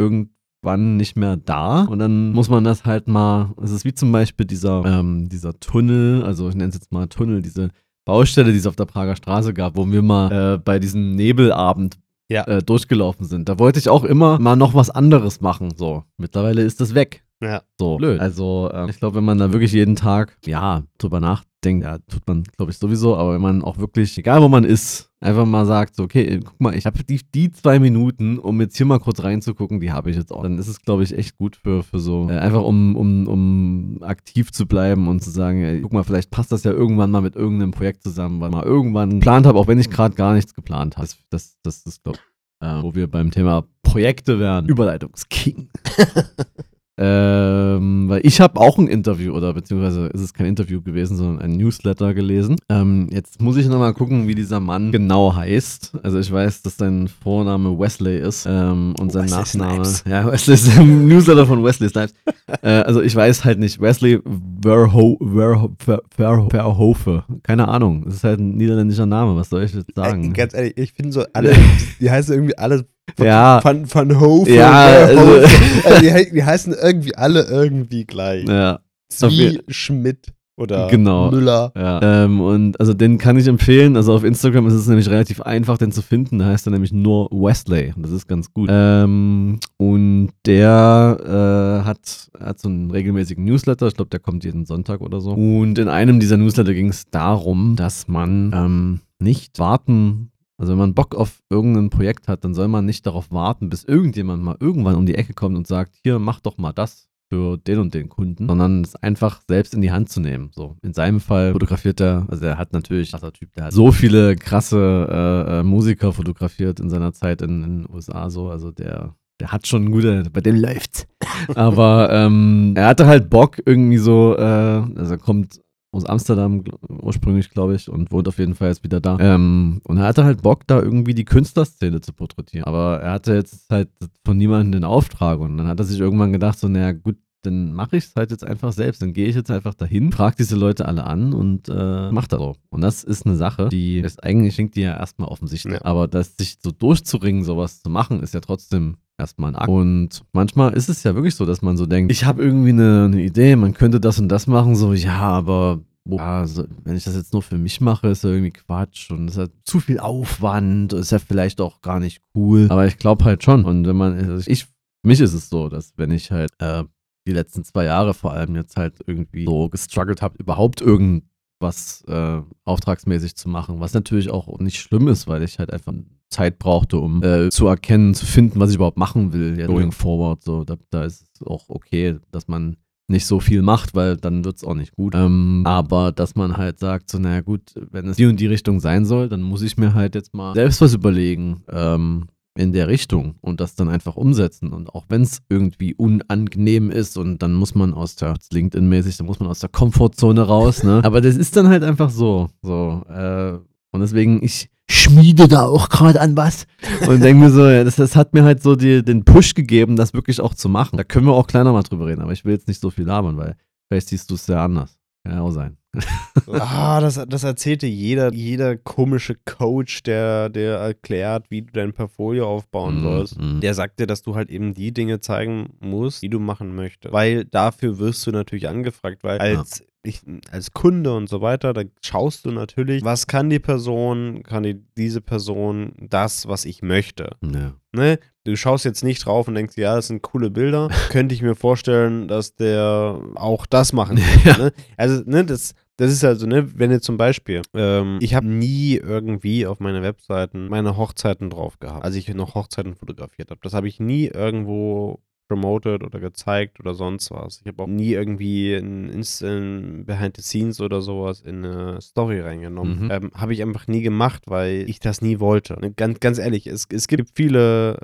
B: irgendwann nicht mehr da. Und dann muss man das halt mal, es ist wie zum Beispiel dieser, ähm, dieser Tunnel, also ich nenne es jetzt mal Tunnel, diese Baustelle, die es auf der Prager Straße gab, wo wir mal äh, bei diesem Nebelabend
A: Ja.
B: äh, durchgelaufen sind. Da wollte ich auch immer mal noch was anderes machen. So, mittlerweile ist das weg.
A: Ja.
B: So, blöd. Also, ähm, ich glaube, wenn man da wirklich jeden Tag, ja, drüber nachdenkt, ja, tut man, glaube ich, sowieso, aber wenn man auch wirklich, egal wo man ist, einfach mal sagt, so, okay, guck mal, ich habe die, die zwei Minuten, um jetzt hier mal kurz reinzugucken, die habe ich jetzt auch. Dann ist es, glaube ich, echt gut für, für so, äh, einfach um, um, um aktiv zu bleiben und zu sagen, ey, guck mal, vielleicht passt das ja irgendwann mal mit irgendeinem Projekt zusammen, weil man irgendwann geplant habe, auch wenn ich gerade gar nichts geplant habe. Das, das, das ist, glaube ich, äh, wo wir beim Thema Projekte wären. Überleitungsking. Ähm, weil ich habe auch ein Interview, oder beziehungsweise ist es kein Interview gewesen, sondern ein Newsletter gelesen. Ähm, jetzt muss ich nochmal gucken, wie dieser Mann genau heißt. Also ich weiß, dass sein Vorname Wesley ist ähm, und sein
A: Wesley
B: Nachname.
A: Snipes.
B: Ja, Wesley ist ein Newsletter von Wesley Snipes. äh, also ich weiß halt nicht. Wesley Verho Verho Ver Ver Verhofe. Keine Ahnung. Das ist halt ein niederländischer Name. Was soll ich jetzt sagen?
A: Ey, ganz ehrlich, ich finde so alle, die heißen irgendwie alle von,
B: Ja.
A: von, von Hofe.
B: Ja, also-
A: also die, die heißen irgendwie alle irgendwie gleich.
B: ja.
A: Zwie Schmidt oder
B: Genau.
A: Müller.
B: Ja. Ähm, und also den kann ich empfehlen. Also auf Instagram ist es nämlich relativ einfach, den zu finden. Da heißt er nämlich nur Wesley. Und Das ist ganz gut. Ähm, und der äh, hat, hat so einen regelmäßigen Newsletter. Ich glaube, der kommt jeden Sonntag oder so. Und in einem dieser Newsletter ging es darum, dass man ähm, nicht warten also wenn man Bock auf irgendein Projekt hat, dann soll man nicht darauf warten, bis irgendjemand mal irgendwann um die Ecke kommt und sagt, hier, mach doch mal das für den und den Kunden, sondern es einfach selbst in die Hand zu nehmen. So, in seinem Fall fotografiert er, also er hat natürlich, krasser Typ, der hat so viele krasse äh, äh, Musiker fotografiert in seiner Zeit in in den USA so, also der der hat schon gute, bei dem läuft's. Aber ähm, er hatte halt Bock irgendwie so, äh, also er kommt aus Amsterdam gl- ursprünglich, glaube ich, und wohnt auf jeden Fall jetzt wieder da. Ähm, und er hatte halt Bock, da irgendwie die Künstlerszene zu porträtieren. Aber er hatte jetzt halt von niemandem den Auftrag. Und dann hat er sich irgendwann gedacht, so, naja, gut, dann mache ich es halt jetzt einfach selbst. Dann gehe ich jetzt einfach dahin, frage diese Leute alle an und äh, mach das so. Und das ist eine Sache, die ist eigentlich klingt die ja erstmal offensichtlich.
A: Ja.
B: Aber das sich so durchzuringen, sowas zu machen, ist ja trotzdem erstmal ein Akt. Und manchmal ist es ja wirklich so, dass man so denkt, ich habe irgendwie eine, eine Idee, man könnte das und das machen, so, ja, aber ja, so, wenn ich das jetzt nur für mich mache, ist ja irgendwie Quatsch und ist ja zu viel Aufwand, ist ja vielleicht auch gar nicht cool. Aber ich glaube halt schon. Und wenn man, also ich, mich ist es so, dass wenn ich halt äh, die letzten zwei Jahre vor allem jetzt halt irgendwie so gestruggelt habe, überhaupt irgendwas äh, auftragsmäßig zu machen, was natürlich auch nicht schlimm ist, weil ich halt einfach Zeit brauchte, um äh, zu erkennen, zu finden, was ich überhaupt machen will, ja, going forward. So, da, da ist es auch okay, dass man nicht so viel macht, weil dann wird es auch nicht gut. Ähm, aber dass man halt sagt, so, naja gut, wenn es die und die Richtung sein soll, dann muss ich mir halt jetzt mal selbst was überlegen ähm, in der Richtung und das dann einfach umsetzen. Und auch wenn es irgendwie unangenehm ist und dann muss man aus der, LinkedIn-mäßig, dann muss man aus der Komfortzone raus, ne? Aber das ist dann halt einfach so. so äh, und deswegen, ich schmiede da auch gerade an was und denke mir so, ja, das, das hat mir halt so die, den Push gegeben, das wirklich auch zu machen. Da können wir auch kleiner mal drüber reden, aber ich will jetzt nicht so viel labern, weil vielleicht siehst du es sehr anders. Kann ja auch sein.
A: Ah, das, das erzählte jeder, jeder komische Coach, der, der erklärt, wie du dein Portfolio aufbauen
B: Mhm,
A: sollst.
B: mhm.
A: Der sagt dir, dass du halt eben die Dinge zeigen musst, die du machen möchtest. Weil dafür wirst du natürlich angefragt, weil als, ich, als Kunde und so weiter, da schaust du natürlich, was kann die Person, kann die, diese Person das, was ich möchte.
B: Ja.
A: Ne? Du schaust jetzt nicht drauf und denkst, ja, das sind coole Bilder. Könnte ich mir vorstellen, dass der auch das machen kann. Ne? Also, ne, das, das ist also, ne, wenn ihr zum Beispiel, ähm, ich habe nie irgendwie auf meine Webseiten meine Hochzeiten drauf gehabt, als ich noch Hochzeiten fotografiert habe. Das habe ich nie irgendwo promoted oder gezeigt oder sonst was. Ich habe auch nie irgendwie ein Instant Behind the Scenes oder sowas in eine Story reingenommen.
B: Mhm.
A: Ähm, habe ich einfach nie gemacht, weil ich das nie wollte. Ne, Ganz, ganz ehrlich, es, es gibt viele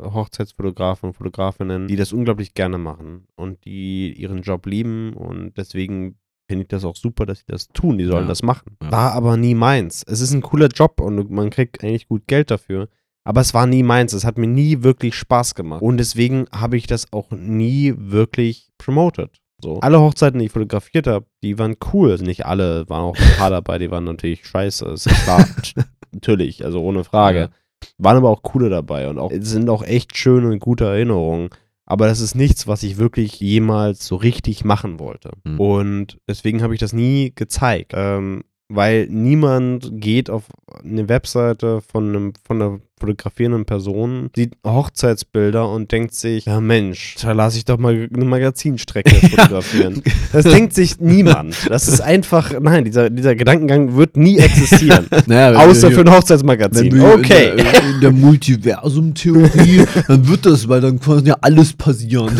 A: äh, Hochzeitsfotografen und Fotografinnen, die das unglaublich gerne machen und die ihren Job lieben und deswegen finde ich das auch super, dass sie das tun. Die sollen
B: Ja.
A: das machen.
B: Ja.
A: War aber nie meins. Es ist ein cooler Job und man kriegt eigentlich gut Geld dafür. Aber es war nie meins. Es hat mir nie wirklich Spaß gemacht. Und deswegen habe ich das auch nie wirklich promoted. So. Alle Hochzeiten, die ich fotografiert habe, die waren cool. Also nicht alle, waren auch ein paar dabei, die waren natürlich scheiße. Ist klar. natürlich, also ohne Frage.
B: Ja.
A: Waren aber auch coole dabei und auch, es sind auch echt schöne und gute Erinnerungen. Aber das ist nichts, was ich wirklich jemals so richtig machen wollte.
B: Mhm.
A: Und deswegen habe ich das nie gezeigt. Ähm, weil niemand geht auf eine Webseite von, einem, von einer fotografierenden Person, sieht Hochzeitsbilder und denkt sich, ja Mensch, da lasse ich doch mal eine Magazinstrecke fotografieren. Das denkt sich niemand. Das ist einfach, nein, dieser, dieser Gedankengang wird nie existieren.
B: Naja,
A: Außer
B: du-
A: für ein Hochzeitsmagazin.
B: Wenn du
A: Okay.
B: in der, in der Multiversum-Theorie, dann wird das, weil dann kann ja alles passieren.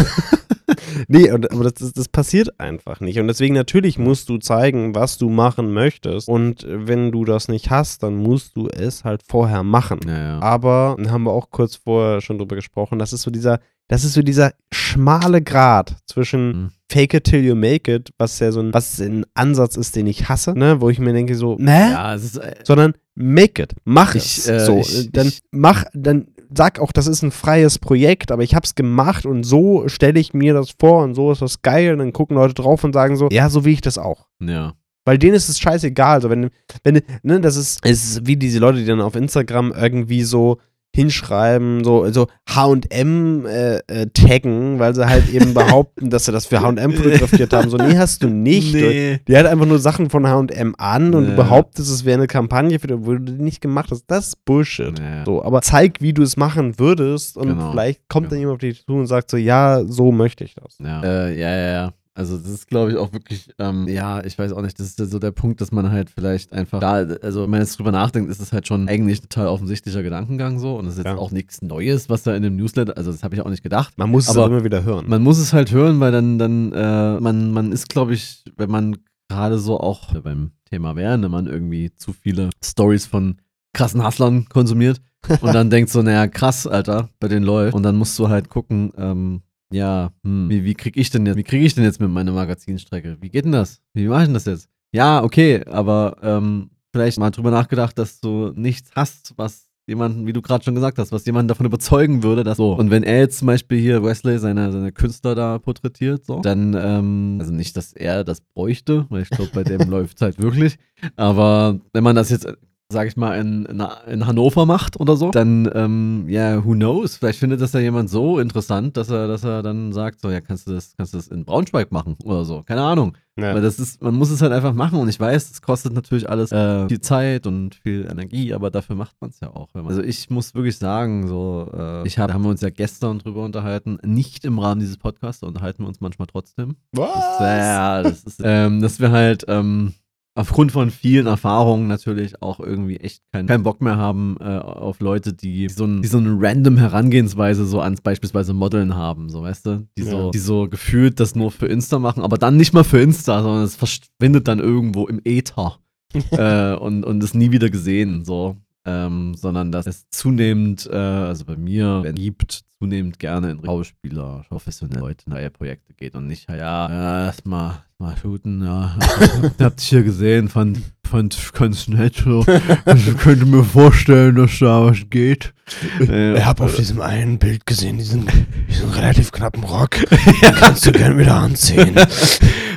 A: Nee, und, aber das, das, passiert einfach nicht. Und deswegen natürlich musst du zeigen, was du machen möchtest. Und wenn du das nicht hast, dann musst du es halt vorher machen.
B: Ja, ja.
A: Aber, da haben wir auch kurz vorher schon drüber gesprochen, das ist so dieser, das ist so dieser schmale Grat zwischen
B: Mhm.
A: Fake it till you make it, was ja so ein, was ein Ansatz ist, den ich hasse, ne, wo ich mir denke so, ne,
B: ja, ist, äh,
A: sondern make it, mach
B: Ich,
A: es.
B: äh,
A: so,
B: ich-
A: dann
B: ich-
A: mach, dann sag auch, das ist ein freies Projekt, aber ich hab's gemacht und so stelle ich mir das vor und so ist das geil und dann gucken Leute drauf und sagen so, ja, so wie ich das auch.
B: ja.
A: Weil denen ist es scheißegal. So, wenn, wenn, ne, das ist, es ist wie diese Leute, die dann auf Instagram irgendwie so hinschreiben, so, so HM äh, äh, taggen, weil sie halt eben behaupten, dass sie das für HM fotografiert haben. So, nee, hast du nicht.
B: Nee.
A: Die hat einfach nur Sachen von HM an und
B: Ja.
A: du behauptest, es wäre eine Kampagne, für die, wo du die nicht gemacht hast. Das ist Bullshit.
B: Ja.
A: So, aber zeig, wie du es machen würdest und
B: Genau.
A: vielleicht kommt dann
B: Genau.
A: jemand auf dich zu und sagt so, ja, so möchte ich das.
B: Ja, äh, ja, ja, ja. Also das ist, glaube ich, auch wirklich, ähm, ja, ich weiß auch nicht, das ist so der Punkt, dass man halt vielleicht einfach da, also wenn man jetzt drüber nachdenkt, ist es halt schon eigentlich ein total offensichtlicher Gedankengang so und es ist jetzt
A: Ja.
B: auch nichts Neues, was da in dem Newsletter, also das habe ich auch nicht gedacht.
A: Man muss es
B: Aber
A: auch immer wieder hören.
B: Man muss es halt hören, weil dann, dann, äh, man, man ist, glaube ich, wenn man gerade so auch beim Thema wäre, wenn man irgendwie zu viele Stories von krassen Hustlern konsumiert und dann denkt so, naja, krass, Alter, bei den läuft. Und dann musst du halt gucken, ähm, ja, hm, wie, wie krieg ich denn jetzt, wie kriege ich denn jetzt mit meiner Magazinstrecke? Wie geht denn das? Wie mache ich denn das jetzt? Ja, okay, aber ähm, vielleicht mal drüber nachgedacht, dass du nichts hast, was jemanden, wie du gerade schon gesagt hast, was jemanden davon überzeugen würde, dass so. Und wenn er jetzt zum Beispiel hier Wesley seine, seine Künstler da porträtiert, so, dann, ähm, also nicht, dass er das bräuchte, weil ich glaube, bei dem läuft es halt wirklich. Aber wenn man das jetzt sag ich mal, in, in, Hannover macht oder so, dann, ähm, ja, who knows? Vielleicht findet das ja jemand so interessant, dass er, dass er dann sagt, so, ja, kannst du das, kannst du das in Braunschweig machen oder so. Keine Ahnung.
A: Ja.
B: Weil das ist, man muss es halt einfach machen und ich weiß, es kostet natürlich alles äh, viel Zeit und viel Energie, aber dafür macht man es ja auch. Also ich muss wirklich sagen, so, äh, ich hab, da haben wir uns ja gestern drüber unterhalten, nicht im Rahmen dieses Podcasts, da unterhalten wir uns manchmal trotzdem. Das, ja, das ist, ähm, dass wir halt ähm, aufgrund von vielen Erfahrungen natürlich auch irgendwie echt keinen keinen Bock mehr haben äh, auf Leute, die so, ein, die so eine random Herangehensweise so ans beispielsweise Modeln haben, so weißt du, die so,
A: Ja.
B: die so gefühlt das nur für Insta machen, aber dann nicht mal für Insta, sondern es verschwindet dann irgendwo im Äther äh, und, und ist nie wieder gesehen, so. Ähm, sondern dass es zunehmend, äh, also bei mir gibt, zunehmend gerne in Schauspieler, professionelle Leute, neue Projekte geht und nicht, ja, ja, erstmal mal shooten, ja. Habt ihr hier gesehen, fand, fand ganz nett so. Also könnte mir vorstellen, dass da was geht.
A: Ich habe auf diesem einen Bild gesehen, diesen, diesen relativ knappen Rock. Den kannst du gerne wieder anziehen.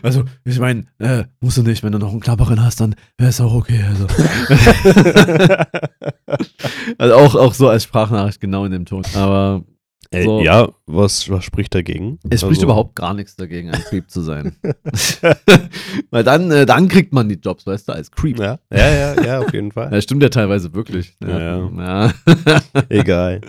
B: Also, ich meine, äh, musst du nicht, wenn du noch einen knapperen hast, dann wäre es auch okay. Also. also auch, auch so als Sprachnachricht genau in dem Ton. Aber
A: Ey,
B: So.
A: Ja, was, was spricht dagegen?
B: es spricht
A: Also-
B: überhaupt gar nichts dagegen, ein Creep zu sein. Weil dann, äh, dann kriegt man die Jobs, weißt du, als Creep.
A: Ja, ja, ja, ja auf jeden Fall.
B: Das stimmt ja teilweise wirklich.
A: Ja,
B: ja.
A: Egal.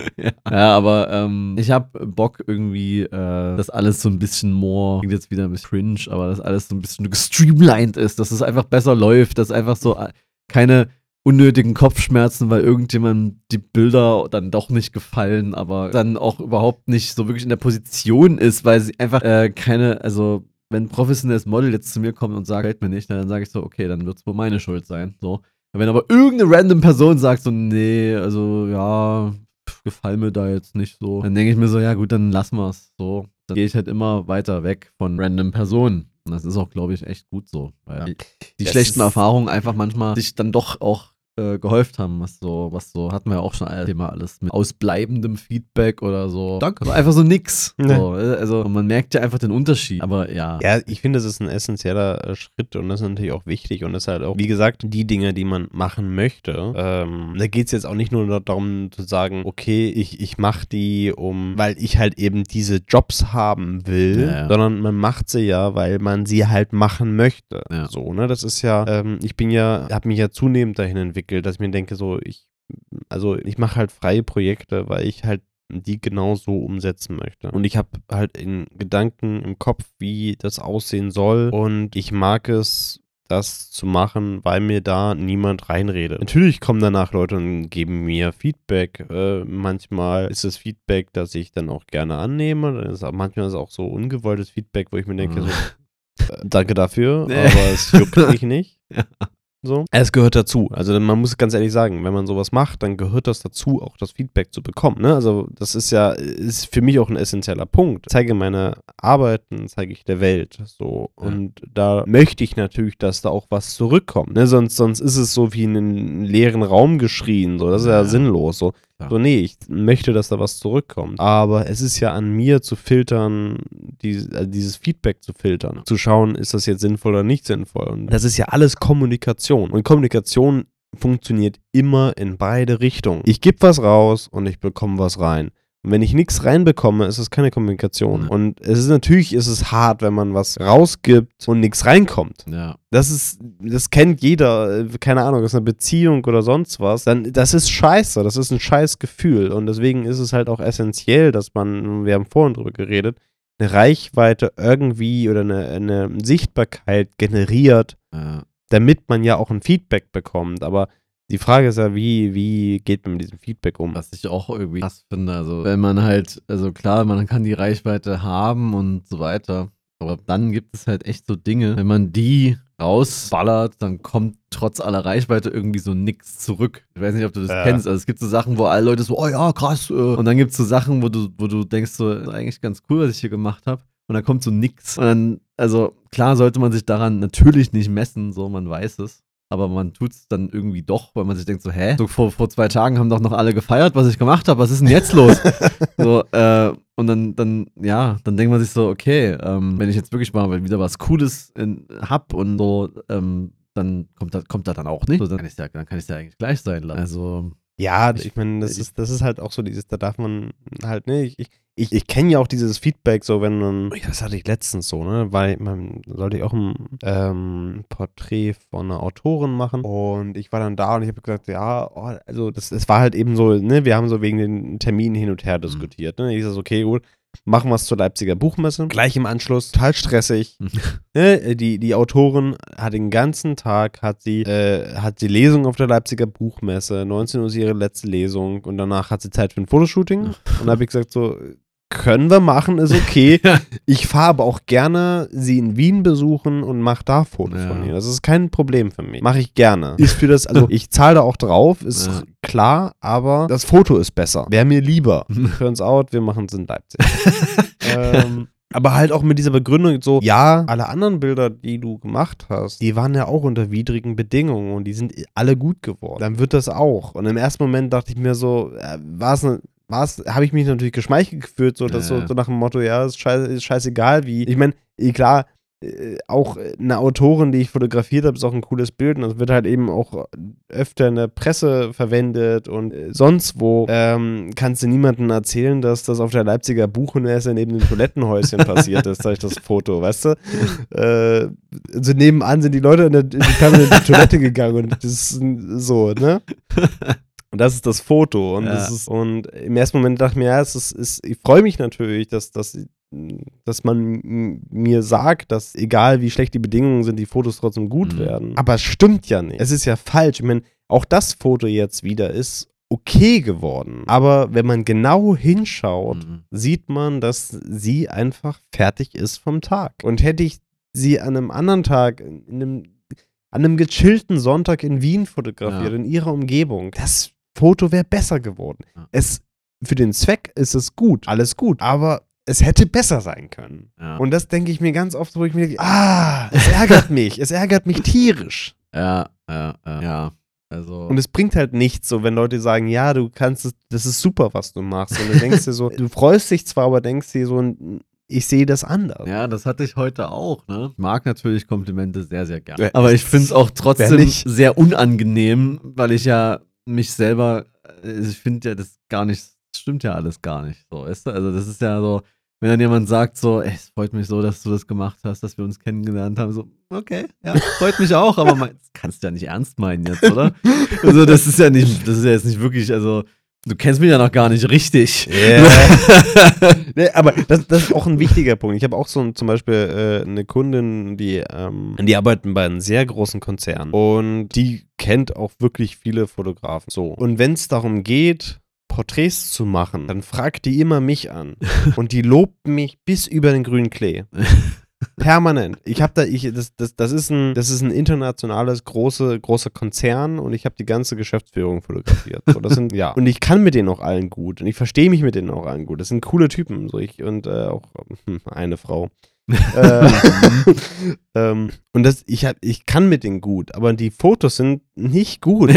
B: Ja, aber ähm, ich habe Bock irgendwie, äh, dass alles so ein bisschen more, klingt jetzt wieder ein bisschen cringe, aber dass alles so ein bisschen gestreamlined ist, dass es einfach besser läuft, dass einfach so äh, keine unnötigen Kopfschmerzen, weil irgendjemand die Bilder dann doch nicht gefallen, aber dann auch überhaupt nicht so wirklich in der Position ist, weil sie einfach äh, keine, also wenn ein professionelles Model jetzt zu mir kommt und sagt, gefällt mir nicht, dann sage ich so, okay, dann wird es wohl meine Schuld sein. So. Wenn aber irgendeine random Person sagt so, nee, also ja, pff, mir da jetzt nicht so, dann denke ich mir so, ja gut, dann lassen wir. So, dann gehe ich halt immer weiter weg von random Personen. Und das ist auch, glaube ich, echt gut so. Weil die, die
A: Das
B: schlechten Erfahrungen einfach manchmal sich dann doch auch äh, gehäuft haben, was so, was so, hatten wir ja auch schon ein Thema alles mit ausbleibendem Feedback oder so.
A: Danke.
B: Also einfach so nix.
A: Nee.
B: So, äh, also man merkt ja einfach den Unterschied. Aber ja.
A: Ja, ich finde, das ist ein essentieller äh, Schritt und das ist natürlich auch wichtig und das ist halt auch, wie gesagt, die Dinge, die man machen möchte. Ähm, da geht es jetzt auch nicht nur darum zu sagen, okay, ich, ich mache die, um, weil ich halt eben diese Jobs haben will,
B: Ja, ja.
A: sondern man macht sie ja, weil man sie halt machen möchte.
B: Ja.
A: So, ne? Das ist ja, ähm, ich bin ja, habe mich ja zunehmend dahin entwickelt, dass ich mir denke, so, ich, also ich mache halt freie Projekte, weil ich halt die genau so umsetzen möchte. Und ich habe halt in Gedanken im Kopf, wie das aussehen soll. Und ich mag es, das zu machen, weil mir da niemand reinredet. Natürlich kommen danach Leute und geben mir Feedback. Äh, manchmal ist es Feedback, das ich dann auch gerne annehme. Ist, manchmal ist es auch so ungewolltes Feedback, wo ich mir denke, so, äh, danke dafür,
B: Nee.
A: aber es juckt mich nicht.
B: Ja.
A: So. Es gehört dazu. Also man muss ganz ehrlich sagen, wenn man sowas macht, dann gehört das dazu, auch das Feedback zu bekommen. Ne? Also das ist ja, ist für mich auch ein essentieller Punkt. Ich zeige meine Arbeiten, zeige ich der Welt. So.
B: Ja.
A: Und da möchte ich natürlich, dass da auch was zurückkommt. Ne? Sonst, sonst ist es so wie in einen leeren Raum geschrien. So. Das ist ja,
B: Ja.
A: sinnlos. So. So, nee, ich möchte, dass da was zurückkommt. Aber es ist ja an mir zu filtern, die, also dieses Feedback zu filtern. Zu schauen, ist das jetzt sinnvoll oder nicht sinnvoll. Und das ist ja alles Kommunikation. Und Kommunikation funktioniert immer in beide Richtungen. Ich gebe was raus und ich bekomme was rein. Und wenn ich nichts reinbekomme, ist es keine Kommunikation.
B: Ja.
A: Und es ist natürlich ist es hart, wenn man was rausgibt und nichts reinkommt.
B: Ja.
A: Das ist, das kennt jeder, äh, keine Ahnung, das ist eine Beziehung oder sonst was. Dann, das ist scheiße, das ist ein scheiß Gefühl. Und deswegen ist es halt auch essentiell, dass man, wir haben vorhin drüber geredet, eine Reichweite irgendwie oder eine, eine Sichtbarkeit generiert,
B: ja.
A: damit man ja auch ein Feedback bekommt. Aber die Frage ist ja, wie, wie geht man mit diesem Feedback um?
B: Was ich auch irgendwie krass finde. Also, wenn man halt, also klar, man kann die Reichweite haben und so weiter. Aber dann gibt es halt echt so Dinge, wenn man die rausballert, dann kommt trotz aller Reichweite irgendwie so nix zurück. Ich weiß nicht, ob du das
A: Ja.
B: kennst. Also es gibt so Sachen, wo alle Leute so, oh ja, krass. Äh. Und dann gibt es so Sachen, wo du, wo du denkst, so, ist eigentlich ganz cool, was ich hier gemacht habe. Und dann kommt so nix. Und dann, also klar sollte man sich daran natürlich nicht messen, so man weiß es. Aber man tut es dann irgendwie doch, weil man sich denkt so, hä? So vor, vor zwei Tagen haben doch noch alle gefeiert, was ich gemacht habe. Was ist denn jetzt los? so, äh, und dann, dann, ja, dann denkt man sich so, okay, ähm, wenn ich jetzt wirklich mal wieder was Cooles in, hab und so, ähm, dann kommt das, kommt das dann auch nicht. So, dann kann ich ja, dann kann ich ja eigentlich gleich sein lassen. Also,
A: Ja,
B: Ich-
A: ich meine, das
B: ich-
A: ist, das ist halt auch so dieses, da darf man halt, ne, ich, ich, ich, kenne ja auch dieses Feedback, so wenn man, das hatte ich letztens so, ne, weil man sollte ich auch ein ähm, Porträt von einer Autorin machen und ich war dann da und ich habe gesagt, ja, oh, also das, es war halt eben so, ne, wir haben so wegen den Terminen hin und her diskutiert, ne, ich so, okay, gut, machen wir es zur Leipziger Buchmesse, gleich im Anschluss, total stressig, Ne, die, die Autorin hat den ganzen Tag, hat sie, äh, hat die Lesung auf der Leipziger Buchmesse, 19 Uhr ist ihre letzte Lesung und danach hat sie Zeit für ein Fotoshooting. Und da habe ich gesagt, so, können wir machen, ist okay. Ich fahre aber auch gerne sie in Wien besuchen und mache da Fotos
B: Ja.
A: von ihr. Das ist kein Problem für mich. Mache ich gerne. Ist für das, also ich zahle da auch drauf, ist
B: Ja.
A: klar, aber das Foto ist besser. Wäre mir lieber. Turns out, wir machen es in Leipzig. ähm, aber halt auch mit dieser Begründung so, ja, alle anderen Bilder, die du gemacht hast, die waren ja auch unter widrigen Bedingungen und die sind alle gut geworden. Dann wird das auch. Und im ersten Moment dachte ich mir so, äh, war es eine habe ich mich natürlich geschmeichelt gefühlt, so, dass
B: Ja.
A: so, so nach dem Motto, ja, ist, scheiß, ist scheißegal, wie. Ich meine, eh, klar, äh, auch eine Autorin, die ich fotografiert habe, ist auch ein cooles Bild und das wird halt eben auch öfter in der Presse verwendet und äh, sonst wo. Ähm, kannst du niemandem erzählen, dass das auf der Leipziger Buchmesse neben dem Toilettenhäuschen passiert ist, sag ich das Foto, weißt du? Äh, so nebenan sind die Leute in, der, in die Toilette gegangen und das ist so, ne? Und das ist das Foto. Und,
B: Ja.
A: das ist, und im ersten Moment dachte ich mir, ja, es ist, ist, ich freue mich natürlich, dass, dass, dass man mir sagt, dass egal wie schlecht die Bedingungen sind, die Fotos trotzdem gut
B: Mhm.
A: werden. Aber es stimmt ja nicht. Es ist ja falsch. Ich meine, auch das Foto jetzt wieder ist okay geworden. Aber wenn man genau hinschaut,
B: Mhm.
A: sieht man, dass sie einfach fertig ist vom Tag. Und hätte ich sie an einem anderen Tag, in einem, an einem gechillten Sonntag in Wien fotografiert,
B: Ja.
A: in ihrer Umgebung, das Foto wäre besser geworden.
B: Ja.
A: Es, für den Zweck ist es gut, alles gut, aber es hätte besser sein können.
B: Ja.
A: Und das denke ich mir ganz oft, wo ich mir denke, ah, es ärgert mich, es ärgert mich tierisch.
B: ja, ja, ja, ja. Also,
A: Und es bringt halt nichts, so wenn Leute sagen, ja, du kannst es, das ist super, was du machst. Und du denkst dir so, du freust dich zwar, aber denkst dir so, ich sehe das anders.
B: Ja, das hatte ich heute auch, ne? Ich mag natürlich Komplimente sehr, sehr gerne. Aber ich finde es auch trotzdem sehr unangenehm, weil ich ja mich selber, äh, ich finde ja das gar nicht, das stimmt ja alles gar nicht. So, weißt du? Also, das ist ja so, wenn dann jemand sagt, so, ey, es freut mich so, dass du das gemacht hast, dass wir uns kennengelernt haben, so, okay, ja, freut mich auch, aber mein, das kannst du ja nicht ernst meinen jetzt, oder? Also, das ist ja nicht, das ist ja jetzt nicht wirklich, also, Du kennst mich ja noch gar nicht richtig.
A: Yeah. nee, aber das, das ist auch ein wichtiger Punkt. Ich habe auch so ein, zum Beispiel äh, eine Kundin, die, ähm, die arbeiten bei einem sehr großen Konzern und die kennt auch wirklich viele Fotografen. So. Und wenn es darum geht, Porträts zu machen, dann fragt die immer mich an und die lobt mich bis über den grünen Klee. Permanent. Ich habe da, ich, das, das, das, ist ein, das ist ein internationales, große, großer Konzern und ich habe die ganze Geschäftsführung fotografiert. So, das sind, ja. Und ich kann mit denen auch allen gut und ich verstehe mich mit denen auch allen gut. Das sind coole Typen. So ich, und äh, auch hm, eine Frau. äh, ähm, und das, ich, hab, ich kann mit denen gut, aber die Fotos sind nicht gut.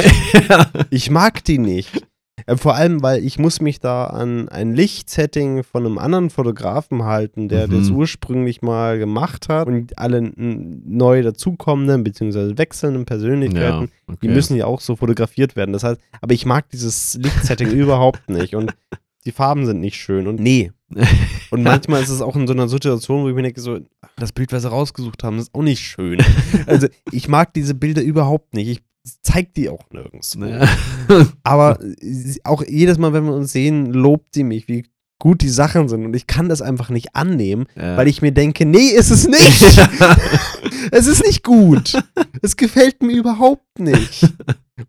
A: Ich mag die nicht. Äh, vor allem, weil ich muss mich da an ein Lichtsetting von einem anderen Fotografen halten, der
B: Mhm.
A: das ursprünglich mal gemacht hat und alle neu dazukommenden bzw. wechselnden Persönlichkeiten,
B: okay.
A: die müssen ja auch so fotografiert werden. Das heißt, aber ich mag dieses Lichtsetting überhaupt nicht und die Farben sind nicht schön und nee. Und manchmal ist es auch in so einer Situation, wo ich mir denke, so, das Bild, was sie rausgesucht haben, ist auch nicht schön. Also ich mag diese Bilder überhaupt nicht. Ich zeig die auch nirgends.
B: Ja.
A: Aber auch jedes Mal, wenn wir uns sehen, lobt sie mich, wie gut die Sachen sind. Und ich kann das einfach nicht annehmen,
B: Ja.
A: weil ich mir denke, nee, ist es nicht. es ist nicht gut. Es gefällt mir überhaupt nicht.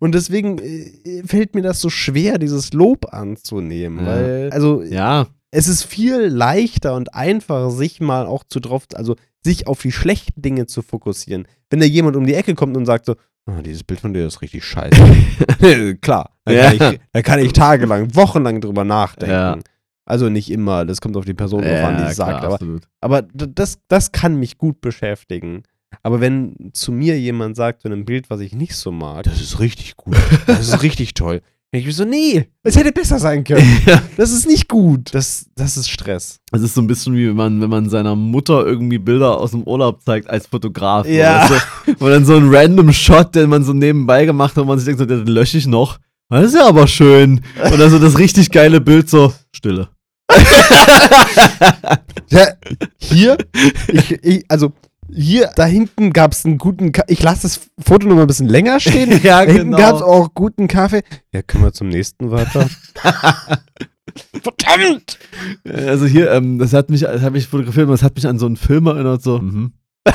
A: Und deswegen äh, fällt mir das so schwer, dieses Lob anzunehmen. Weil, also,
B: ja,
A: es ist viel leichter und einfacher, sich mal auch zu drauf, also sich auf die schlechten Dinge zu fokussieren. Wenn da jemand um die Ecke kommt und sagt so, "Ah, dieses Bild von dir ist richtig scheiße. Klar, da,
B: Ja.
A: kann ich, da kann ich tagelang, wochenlang drüber nachdenken.
B: Ja.
A: Also nicht immer, das kommt auf die Person drauf an, die es sagt. Aber, aber das, das kann mich gut beschäftigen. Aber wenn zu mir jemand sagt, von einem Bild, was ich nicht so mag, das ist richtig gut, das ist richtig toll. Denke Ich so, nee, es hätte besser sein können. Das ist nicht gut. Das, das ist Stress.
B: Es ist so ein bisschen wie wenn man, wenn man seiner Mutter irgendwie Bilder aus dem Urlaub zeigt als Fotograf.
A: Ja.
B: Weißt du? Und dann so ein random Shot, den man so nebenbei gemacht hat und man sich denkt, so, den lösche ich noch. Das ist ja aber schön. Und dann so das richtig geile Bild, so Stille.
A: Ja, hier, ich, ich, also hier, da hinten gab es einen guten, Ka ich lasse das Foto noch mal ein bisschen länger stehen.
B: ja,
A: Da hinten gab es auch guten Kaffee. Ja, können wir zum nächsten weiter? Verdammt!
B: Also hier, ähm, das hat mich, das habe ich fotografiert und das hat mich an so einen Film erinnert, so. Mhm.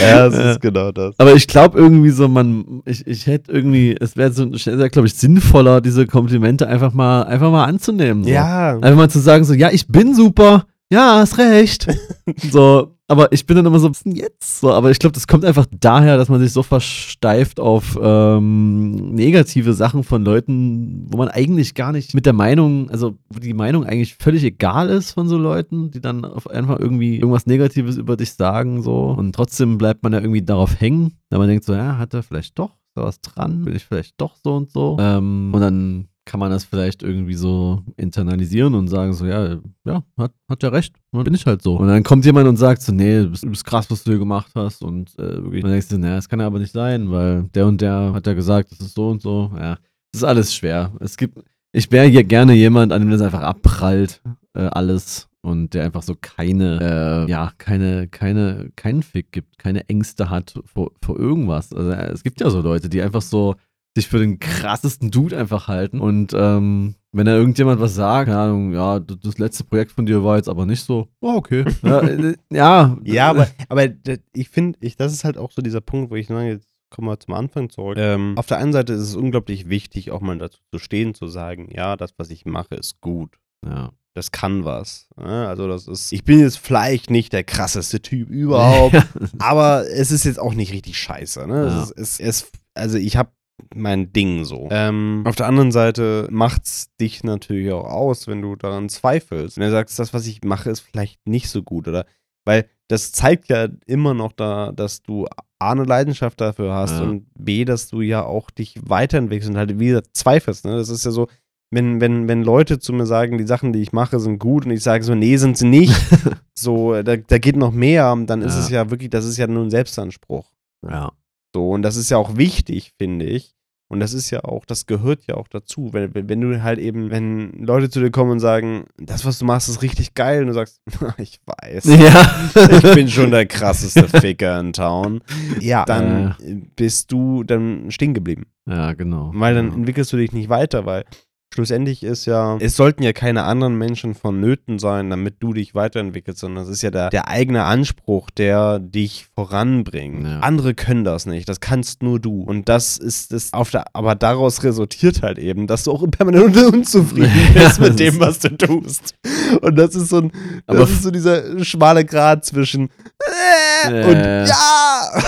A: Ja, das ist genau das.
B: Aber ich glaube irgendwie so, man, ich, ich hätte irgendwie, es wäre so, glaube ich, sinnvoller, diese Komplimente einfach mal, einfach mal anzunehmen. So.
A: Ja,
B: Einfach mal zu sagen, so, ja, ich bin super, ja, hast recht. so, aber ich bin dann immer so, was denn jetzt? So, aber ich glaube, das kommt einfach daher, dass man sich so versteift auf ähm, negative Sachen von Leuten, wo man eigentlich gar nicht mit der Meinung, also wo die Meinung eigentlich völlig egal ist von so Leuten, die dann auf einfach irgendwie irgendwas Negatives über dich sagen, so. Und trotzdem bleibt man ja irgendwie darauf hängen, weil man denkt so, ja, hat er vielleicht doch da was dran, bin ich vielleicht doch so und so. Ähm, und dann kann man das vielleicht irgendwie so internalisieren und sagen so, ja, ja, hat, hat ja recht, dann bin ich halt so. Und dann kommt jemand und sagt so, nee, du bist krass, was du hier gemacht hast und äh, wirklich, dann denkst du, naja, das kann ja aber nicht sein, weil der und der hat ja gesagt, das ist so und so, ja, das ist alles schwer. Es gibt, ich wäre hier gerne jemand, an dem das einfach abprallt, äh, alles und der einfach so keine, äh, ja, keine, keine, keinen Fick gibt, keine Ängste hat vor, vor irgendwas. Also äh, es gibt ja so Leute, die einfach so sich für den krassesten Dude einfach halten. Und ähm, wenn da irgendjemand was sagt, keine Ahnung, ja, das letzte Projekt von dir war jetzt aber nicht so, oh, okay. ja, äh, ja,
A: ja, aber, aber ich finde, ich, das ist halt auch so dieser Punkt, wo ich sage, jetzt kommen wir zum Anfang zurück. Ähm, auf der einen Seite ist es unglaublich wichtig, auch mal dazu zu stehen, zu sagen, ja, das, was ich mache, ist gut.
B: ja.
A: Das kann was. ne? Also das ist, ich bin jetzt vielleicht nicht der krasseste Typ überhaupt, aber es ist jetzt auch nicht richtig scheiße. Ne?
B: Ja.
A: Es ist, es, es, also ich habe mein Ding so. Ähm, auf der anderen Seite macht's dich natürlich auch aus, wenn du daran zweifelst. Wenn du sagst, das, was ich mache, ist vielleicht nicht so gut, oder? Weil das zeigt ja immer noch da, dass du A, eine Leidenschaft dafür hast
B: Ja.
A: und B, dass du ja auch dich weiterentwickelst und halt wieder zweifelst. Ne? Das ist ja so, wenn, wenn, wenn Leute zu mir sagen, die Sachen, die ich mache, sind gut und ich sage so, nee, sind sie nicht, so, da, da geht noch mehr, dann ist
B: Ja.
A: es ja wirklich, das ist ja nur ein Selbstanspruch.
B: ja.
A: So, und das ist ja auch wichtig, finde ich. Und das ist ja auch, das gehört ja auch dazu. Wenn, wenn, wenn du halt eben, wenn Leute zu dir kommen und sagen, das, was du machst, ist richtig geil, und du sagst, ich weiß.
B: Ja.
A: Ich bin schon der krasseste Ficker in Town. Ja, dann bist du dann stehen geblieben.
B: Ja, genau.
A: Weil dann
B: ja.
A: entwickelst du dich nicht weiter, weil schlussendlich ist ja, es sollten ja keine anderen Menschen vonnöten sein, damit du dich weiterentwickelst, sondern es ist ja der, der eigene Anspruch, der dich voranbringt.
B: Ja.
A: Andere können das nicht, das kannst nur du. Und das ist es auf der, aber daraus resultiert halt eben, dass du auch permanent unzufrieden
B: Ja,
A: bist mit
B: das
A: dem, was du tust. Und das ist so ein, das
B: Aber-
A: ist so dieser schmale Grat zwischen äh,
B: Äh.
A: und ja.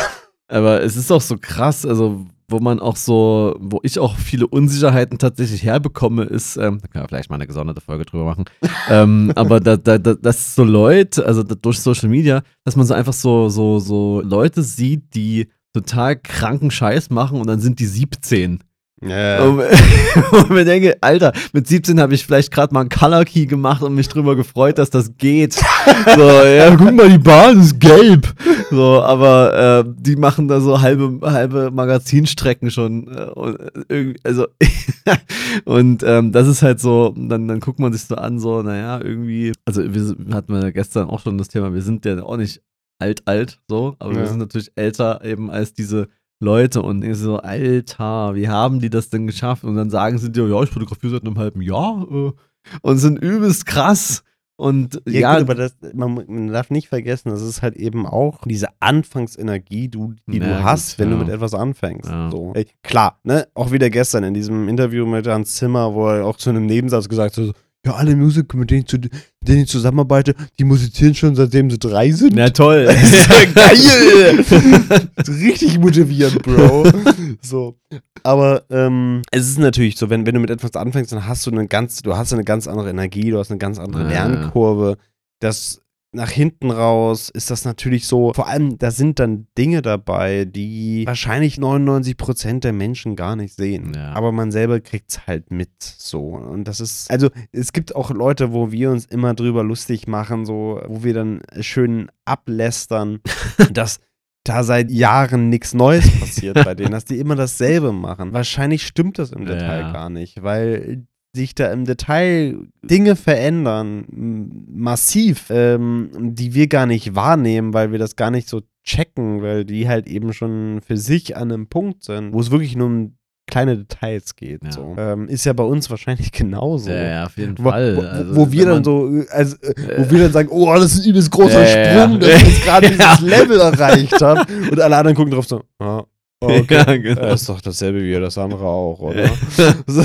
B: Aber es ist auch so krass, also wo man auch so, wo ich auch viele Unsicherheiten tatsächlich herbekomme, ist, ähm, da können wir vielleicht mal eine gesonderte Folge drüber machen, ähm, aber da, da, da, dass so Leute, also durch Social Media, dass man so einfach so, so, so Leute sieht, die total kranken Scheiß machen und dann sind die 17.
A: ja.
B: Und, und mir denke, Alter, mit 17 habe ich vielleicht gerade mal einen Color Key gemacht und mich drüber gefreut, dass das geht. So, ja, guck mal, die Bahn ist gelb. So, aber äh, die machen da so halbe, halbe Magazinstrecken schon. Äh, und, äh, also, und ähm, das ist halt so, dann, dann guckt man sich so an, so, naja, irgendwie, also wir hatten wir gestern auch schon das Thema, wir sind ja auch nicht alt, alt, so, aber wir
A: Ja.
B: sind natürlich älter eben als diese Leute und ich so, Alter, wie haben die das denn geschafft? Und dann sagen sie dir, ja, ich fotografiere seit einem halben Jahr äh, und sind übelst krass. Und
A: Ja,
B: ja,
A: gut, aber das, man, man darf nicht vergessen, das ist halt eben auch diese Anfangsenergie, du, die
B: Ja,
A: du hast, wenn
B: ja.
A: du mit etwas anfängst. So. Ey, klar, ne? Auch wieder gestern in diesem Interview mit Hans Zimmer, wo er auch zu einem Nebensatz gesagt hat, so, ja, alle Musiker, mit denen, ich zu, mit denen ich zusammenarbeite, die musizieren schon seitdem sie drei sind.
B: na toll.
A: Das ist ja geil! Richtig motivierend, Bro. So. Aber ähm, es ist natürlich so, wenn, wenn du mit etwas anfängst, dann hast du eine ganz, du hast eine ganz andere Energie, du hast eine ganz andere
B: ja.
A: Lernkurve. Das nach hinten raus ist das natürlich so, vor allem, da sind dann Dinge dabei, die wahrscheinlich 99% der Menschen gar nicht sehen.
B: Ja.
A: Aber man selber kriegt es halt mit so. Und das ist, also es gibt auch Leute, wo wir uns immer drüber lustig machen, so, wo wir dann schön ablästern, dass da seit Jahren nichts Neues passiert bei denen, dass die immer dasselbe machen. Wahrscheinlich stimmt das im Detail
B: Ja.
A: gar nicht, weil sich da im Detail Dinge verändern, massiv, ähm, die wir gar nicht wahrnehmen, weil wir das gar nicht so checken, weil die halt eben schon für sich an einem Punkt sind, wo es wirklich nur um kleine Details geht.
B: Ja.
A: So. Ähm, ist ja bei uns wahrscheinlich genauso.
B: Ja, ja, auf jeden
A: Wo,
B: Fall.
A: wo,
B: Also,
A: wo wir dann so, äh, also, äh, wo wir dann sagen, oh, das ist ein übelst großer
B: ja,
A: Sprung, dass ich jetzt gerade dieses Level erreicht habe. Und alle anderen gucken drauf so, ah, okay.
B: Genau.
A: Das ist doch dasselbe wie das andere auch, oder? so.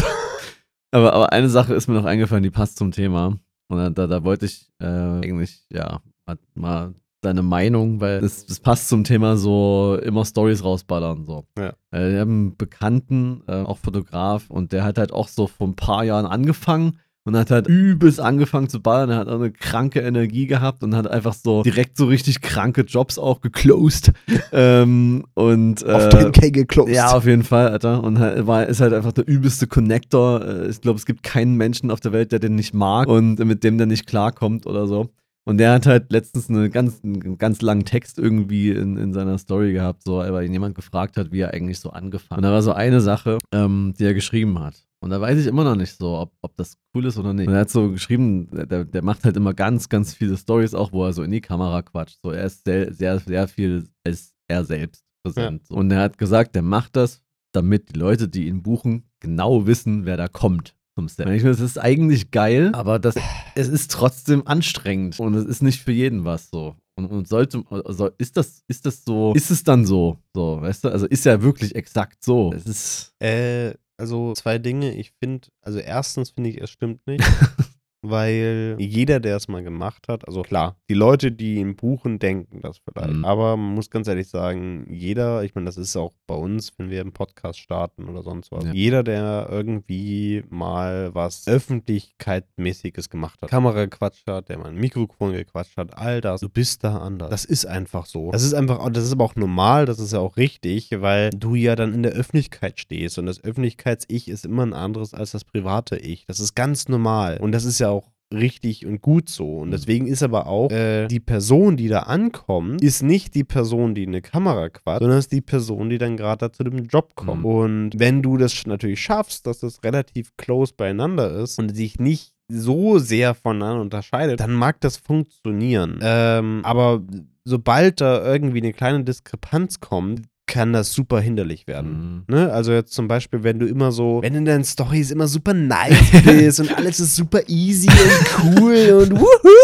B: Aber, aber eine Sache ist mir noch eingefallen, die passt zum Thema. Und da, da, wollte ich äh, eigentlich, ja, mal, mal deine Meinung, weil das, das passt zum Thema so immer Stories rausballern. So.
A: Ja.
B: Äh, wir haben einen Bekannten, äh, auch Fotograf, und der hat halt auch so vor ein paar Jahren angefangen und hat halt übelst angefangen zu ballern. Er hat auch eine kranke Energie gehabt und hat einfach so direkt so richtig kranke Jobs auch geclosed. ähm, und
A: Auf
B: äh,
A: 10k geclosed.
B: ja, auf jeden Fall, Alter. Und halt, war, ist halt einfach der übelste Connector. Äh, Ich glaube, es gibt keinen Menschen auf der Welt, der den nicht mag und mit dem der nicht klarkommt oder so. Und der hat halt letztens eine ganz, einen ganz langen Text irgendwie in, in seiner Story gehabt, so, weil ihn jemand gefragt hat, wie er eigentlich so angefangen hat. Und da war so eine Sache, ähm, die er geschrieben hat. Und da weiß ich immer noch nicht so, ob, ob das cool ist oder nicht. Und er hat so geschrieben, der, der macht halt immer ganz, ganz viele Stories auch, wo er so in die Kamera quatscht. So, er ist sehr, sehr, sehr viel als er selbst präsent. So. Und er hat gesagt, der macht das, damit die Leute, die ihn buchen, genau wissen, wer da kommt zum Set. Ich finde, das ist eigentlich geil, aber das, es ist trotzdem anstrengend und es ist nicht für jeden was so. Und, und sollte, also ist das, ist das so, ist es dann so, so, weißt du? Also ist ja wirklich exakt so. Es ist,
A: Äh, also zwei Dinge. Ich finde, also erstens finde ich, es stimmt nicht. weil jeder, der es mal gemacht hat, also klar, die Leute, die ihn buchen, denken das vielleicht.
B: Mhm.
A: Aber man muss ganz ehrlich sagen, jeder, ich meine, das ist auch bei uns, wenn wir einen Podcast starten oder sonst was,
B: Ja.
A: jeder, der irgendwie mal was Öffentlichkeitsmäßiges gemacht hat, Kamera gequatscht hat, der mal ein Mikrofon gequatscht hat, all das, du bist da anders. Das ist einfach so. Das ist einfach, das ist aber auch normal, das ist ja auch richtig, weil du ja dann in der Öffentlichkeit stehst und das Öffentlichkeits-Ich ist immer ein anderes als das private Ich. Das ist ganz normal und das ist ja auch richtig und gut so. Und
B: Mhm.
A: deswegen ist aber auch äh, die Person, die da ankommt, ist nicht die Person, die in eine Kamera quatscht, sondern ist die Person, die dann gerade da zu dem Job kommt.
B: Mhm.
A: Und wenn du das natürlich schaffst, dass das relativ close beieinander ist und sich nicht so sehr voneinander unterscheidet, dann mag das funktionieren. Ähm, aber sobald da irgendwie eine kleine Diskrepanz kommt, kann das super hinderlich werden.
B: Mhm.
A: Ne? Also jetzt zum Beispiel, wenn du immer so, wenn in deinen Stories immer super nice bist und alles ist super easy und cool und wuhu!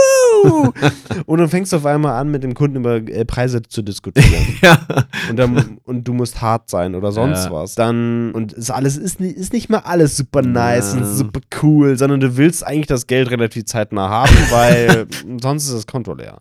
A: Und dann fängst du auf einmal an, mit dem Kunden über äh, Preise zu diskutieren.
B: Ja.
A: und, dann, und du musst hart sein oder sonst
B: Ja.
A: was. Dann, und es alles ist, ist nicht mal alles super nice
B: Ja.
A: und super cool, sondern du willst eigentlich das Geld relativ zeitnah haben, weil sonst ist das Konto leer.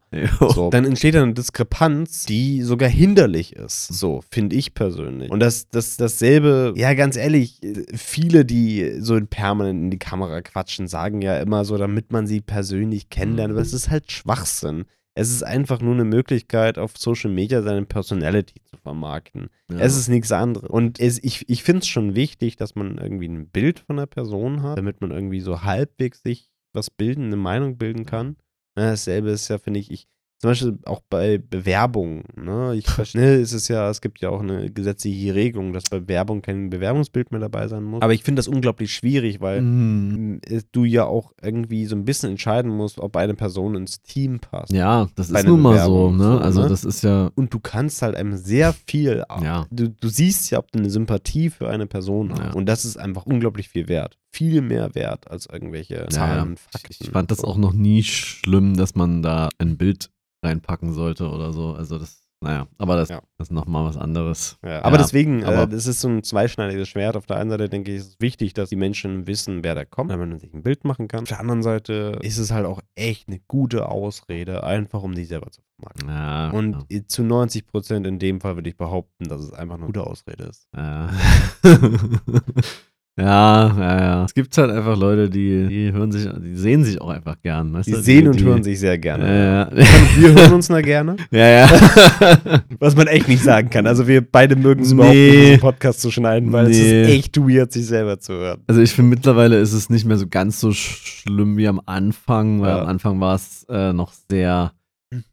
A: So. Dann entsteht eine Diskrepanz, die sogar hinderlich ist. So, finde ich persönlich. Und das, das, dasselbe, ja, ganz ehrlich, viele, die so permanent in die Kamera quatschen, sagen ja immer so, damit man sie persönlich kennenlernt. Aber es ist halt Schwachsinn. Es ist einfach nur eine Möglichkeit, auf Social Media seine Personality zu vermarkten.
B: Ja.
A: Es ist nichts anderes. Und es, ich, ich finde es schon wichtig, dass man irgendwie ein Bild von der Person hat, damit man irgendwie so halbwegs sich was bilden, eine Meinung bilden kann. Ja, dasselbe ist ja, finde ich, ich, zum Beispiel auch bei Bewerbungen, ne? Ich verstehe, es ist ja, es gibt ja auch eine gesetzliche Regelung, dass bei Werbung kein Bewerbungsbild mehr dabei sein muss. Aber ich finde das unglaublich schwierig, weil
B: Mhm.
A: m, du ja auch irgendwie so ein bisschen entscheiden musst, ob eine Person ins Team passt.
B: Ja, das ist nun mal so, ne?
A: so,
B: Also
A: ne?
B: das ist ja,
A: Und du kannst halt einem sehr viel,
B: Ja.
A: du, du siehst ja, ob du eine Sympathie für eine Person hast.
B: Ja.
A: Und das ist einfach unglaublich viel wert. Viel mehr wert als irgendwelche
B: ja,
A: Zahlen und
B: ich,
A: Fakten.
B: ich fand das auch noch nie schlimm, dass man da ein Bild reinpacken sollte oder so. Also das, naja, aber das,
A: Ja.
B: das ist nochmal was anderes.
A: Ja, aber
B: Ja,
A: deswegen,
B: aber-
A: äh, das ist so ein zweischneidiges Schwert. Auf der einen Seite denke ich, ist es wichtig, dass die Menschen wissen, wer da kommt, damit man sich ein Bild machen kann. Auf der anderen Seite ist es halt auch echt eine gute Ausrede, einfach um die selber zu vermarkten.
B: Ja,
A: Und zu 90 Prozent in dem Fall würde ich behaupten, dass es einfach eine gute Ausrede ist.
B: ja. ja, ja, ja. Es gibt halt einfach Leute, die, die hören sich, die sehen sich auch einfach gern. Weißt
A: Die
B: du?
A: sehen und
B: die,
A: hören sich sehr gerne.
B: Ja, ja.
A: Wir hören uns na gerne.
B: ja, ja.
A: Was man echt nicht sagen kann. Also wir beide mögen es
B: Nee.
A: überhaupt nicht, diesen Podcast zu schneiden, weil es
B: Nee.
A: ist echt weird, sich selber zu hören.
B: Also ich finde mittlerweile ist es nicht mehr so ganz so sch- schlimm wie am Anfang, weil
A: Ja.
B: am Anfang war es äh, noch sehr,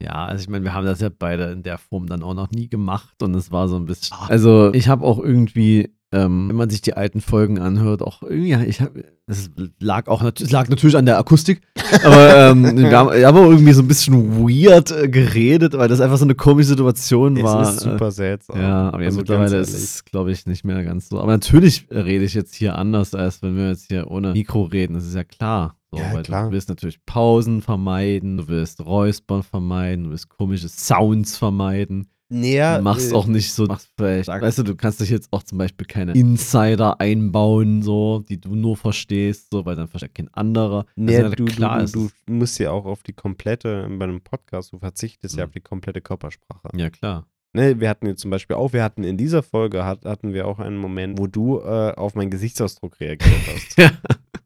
B: ja, also ich meine, wir haben das ja beide in der Form dann auch noch nie gemacht und es war so ein bisschen, also ich habe auch irgendwie, ähm, wenn man sich die alten Folgen anhört, auch irgendwie, ja, ich habe, es lag auch, es lag natürlich an der Akustik, aber ähm, wir haben, ich habe auch irgendwie so ein bisschen weird äh, geredet, weil das einfach so eine komische Situation war.
A: es ist
B: äh,
A: super seltsam.
B: ja, aber jetzt
A: Also
B: mittlerweile ist es, glaube ich, nicht mehr ganz so. Aber natürlich rede ich jetzt hier anders, als wenn wir jetzt hier ohne Mikro reden. Das ist ja klar. So,
A: Ja,
B: weil
A: klar.
B: Du willst natürlich Pausen vermeiden, du willst Räuspern vermeiden, du willst komische Sounds vermeiden.
A: Naja,
B: du machst
A: äh,
B: auch nicht so, machst vielleicht, weißt du, du kannst dich jetzt auch zum Beispiel keine Insider einbauen, so, die du nur verstehst, so, weil dann versteht kein anderer.
A: Nee,
B: Also,
A: du,
B: klar
A: du,
B: ist
A: du, du musst ja auch auf die komplette, bei einem Podcast, du verzichtest ja
B: Mhm.
A: auf die komplette Körpersprache.
B: Ja, klar.
A: Ne, wir hatten jetzt zum Beispiel auch, wir hatten in dieser Folge, hat, hatten wir auch einen Moment, wo du äh, auf meinen Gesichtsausdruck reagiert hast.
B: Ja.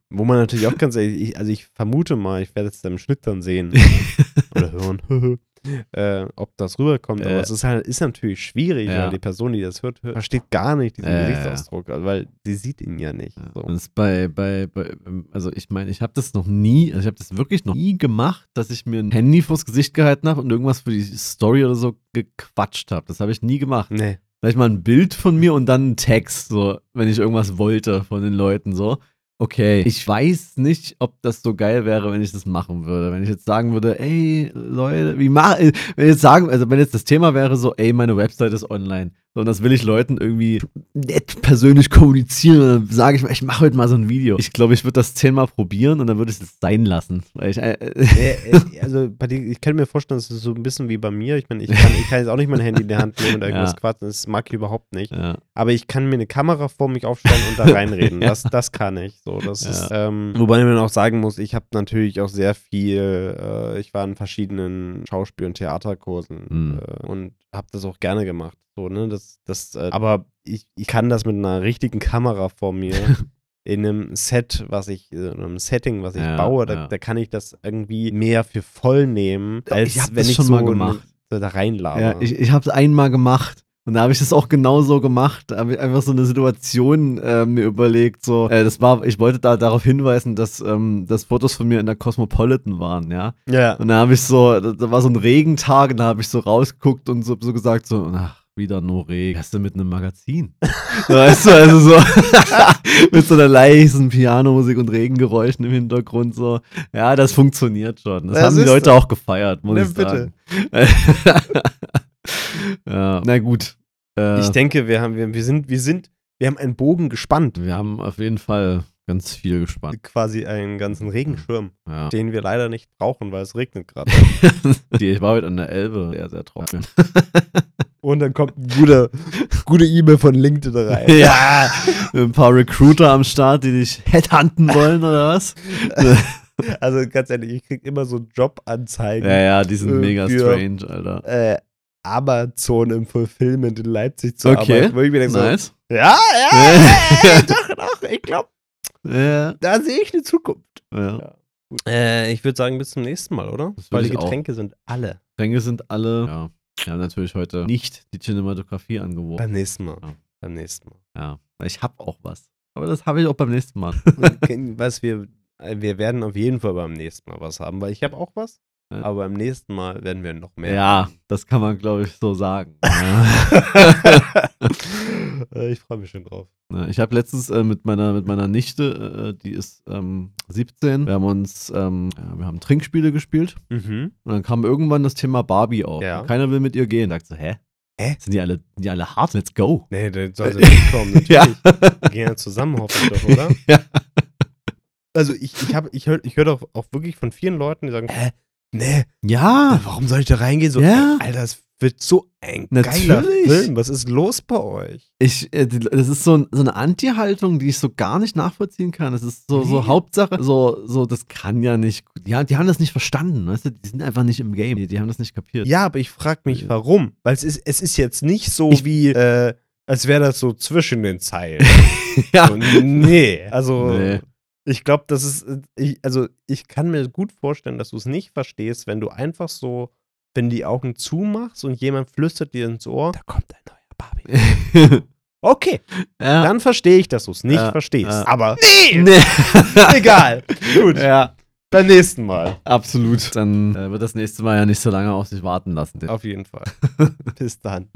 A: Wo man natürlich auch ganz ehrlich, ich, also ich vermute mal, ich werde es dann im Schnitt dann sehen oder hören, äh, ob das rüberkommt. Aber
B: Äh.
A: es ist halt, ist natürlich schwierig,
B: Ja.
A: weil die Person, die das hört, hört versteht gar nicht diesen
B: Äh.
A: Gesichtsausdruck, also weil sie sieht ihn ja nicht.
B: Ja,
A: So.
B: Ist bei, bei, bei, also ich meine, ich habe das noch nie, also ich habe das wirklich noch nie gemacht, dass ich mir ein Handy vors Gesicht gehalten habe und irgendwas für die Story oder so gequatscht habe. Das habe ich nie gemacht.
A: Nee.
B: Vielleicht mal ein Bild von mir und dann ein Text, so, wenn ich irgendwas wollte von den Leuten, so. Okay, ich weiß nicht, ob das so geil wäre, wenn ich das machen würde. Wenn ich jetzt sagen würde, ey, Leute, wie mach, wenn jetzt sagen, also wenn jetzt das Thema wäre so, ey, meine Website ist online. So, und das will ich Leuten irgendwie nett persönlich kommunizieren. Und dann sage ich mal, ich mache heute mal so ein Video. Ich glaube, ich würde das zehnmal probieren und dann würde ich es sein lassen. Weil ich, äh,
A: Äh, also bei dir, ich kann mir vorstellen, das ist so ein bisschen wie bei mir. Ich meine, ich kann, ich kann jetzt auch nicht mein Handy in der Hand nehmen und irgendwas
B: Ja.
A: quatschen. Das mag ich überhaupt nicht.
B: ja.
A: Aber ich kann mir eine Kamera vor mich aufstellen und da reinreden.
B: Ja.
A: das, das kann ich. So, das
B: Ja.
A: ist, ähm, wobei man auch sagen muss, ich habe natürlich auch sehr viel, äh, ich war in verschiedenen Schauspiel- und Theaterkursen
B: Mhm.
A: äh, und habe das auch gerne gemacht. So, ne? das, das, äh, aber ich, ich kann das mit einer richtigen Kamera vor mir in einem Set, was ich, in einem Setting, was ich
B: Ja,
A: baue, da,
B: ja.
A: da kann ich das irgendwie mehr für voll nehmen, als
B: ich
A: wenn ich
B: schon
A: so
B: mal gemacht.
A: ne- so da reinlabe.
B: Ja, ich, ich habe es einmal gemacht Und da habe ich das auch genau so gemacht. Da habe ich einfach so eine Situation äh, mir überlegt. So, äh, das war, ich wollte da darauf hinweisen, dass, ähm, dass Fotos von mir in der Cosmopolitan waren, ja.
A: Ja.
B: Und da habe ich so, da, da war so ein Regentag und da habe ich so rausgeguckt und so, so gesagt, so, ach, wieder nur Regen. Was ist denn mit einem Magazin? weißt du, also so mit so einer leisen Pianomusik und Regengeräuschen im Hintergrund so. Ja, das funktioniert schon. Das,
A: Das
B: haben die Leute auch gefeiert, muss
A: Ne,
B: ich sagen. ja, na gut. Äh,
A: Ich denke, wir haben, wir, wir sind, wir sind, wir haben einen Bogen gespannt.
B: wir haben auf jeden Fall ganz viel gespannt.
A: Quasi einen ganzen Regenschirm,
B: Ja.
A: den wir leider nicht brauchen, weil es regnet gerade.
B: Ich war heute an der Elbe, sehr, sehr trocken.
A: Und dann kommt ein guter, gute E-Mail von LinkedIn rein.
B: Ja, ein paar Recruiter am Start, die dich headhunten wollen oder was?
A: Also ganz ehrlich, ich krieg immer so Jobanzeigen.
B: Ja, ja, die sind
A: Äh,
B: mega
A: für-
B: strange, Alter.
A: Äh, Amazon im Fulfillment in Leipzig zu
B: Okay,
A: arbeiten. Wo ich mir denke
B: nice.
A: so, ja, ja, ja, ja, doch, doch, ich glaube,
B: Ja,
A: da sehe ich eine Zukunft.
B: ja.
A: Äh, ich würde sagen, bis zum nächsten Mal, oder? Weil die
B: ich auch.
A: Getränke sind alle.
B: Tränke sind alle. Ja. Wir haben natürlich heute nicht die Cinematografie angeworfen.
A: Beim nächsten Mal.
B: Ja.
A: Beim nächsten Mal.
B: Ja, ich habe auch was. Aber das habe ich auch beim nächsten Mal.
A: Was wir, äh, wir werden auf jeden Fall beim nächsten Mal was haben, weil ich habe auch was.
B: Ja.
A: Aber beim nächsten Mal werden wir noch mehr.
B: Ja, das kann man, glaube ich, so sagen.
A: Äh, ich freue mich schon drauf.
B: Ja, ich habe letztens äh, mit, meiner, mit meiner Nichte, äh, die ist ähm, 17, wir haben uns, ähm, ja, wir haben Trinkspiele gespielt
A: Mhm.
B: und dann kam irgendwann das Thema Barbie auf.
A: Ja.
B: Keiner will mit ihr gehen. Sagt so, hä?
A: Hä?
B: Sind die alle, die alle hart? Let's go.
A: Nee, der soll sie nicht kommen, natürlich.
B: Ja.
A: Wir gehen ja zusammen, hoffe ich doch, oder?
B: Ja.
A: Also ich, ich, hab- ich höre ich hör doch auch wirklich von vielen Leuten, die sagen, hä, nee,
B: Ja,
A: warum soll ich da reingehen? So,
B: Ja.
A: ey, Alter, es wird so ein geiler
B: Natürlich.
A: Film. Was ist los bei euch?
B: ich, äh, das ist so, ein, so eine Anti-Haltung, die ich so gar nicht nachvollziehen kann. Das ist so, so
A: Nee.
B: Hauptsache, so, so, das kann ja nicht, die, haben- die haben das nicht verstanden, weißt du? Die sind einfach nicht im Game, die, die haben das nicht kapiert.
A: Ja, aber ich frage mich, warum? Weil es ist, es ist jetzt nicht so
B: Ich-
A: wie, äh, als wäre das so zwischen den Zeilen.
B: ja.
A: So, nee, also
B: Nee.
A: Ich glaube, das ist, äh, ich, also ich kann mir gut vorstellen, dass du es nicht verstehst, wenn du einfach so, wenn die Augen zumachst und jemand flüstert dir ins Ohr, da kommt ein neuer Barbie. Okay,
B: ja.
A: dann verstehe ich, dass du es nicht
B: Ja,
A: verstehst.
B: ja.
A: Aber nee,
B: Nee.
A: egal. Gut,
B: ja,
A: beim nächsten Mal.
B: absolut. Dann äh, wird das nächste Mal ja nicht so lange auf sich warten lassen.
A: Auf jeden Fall. Bis dann.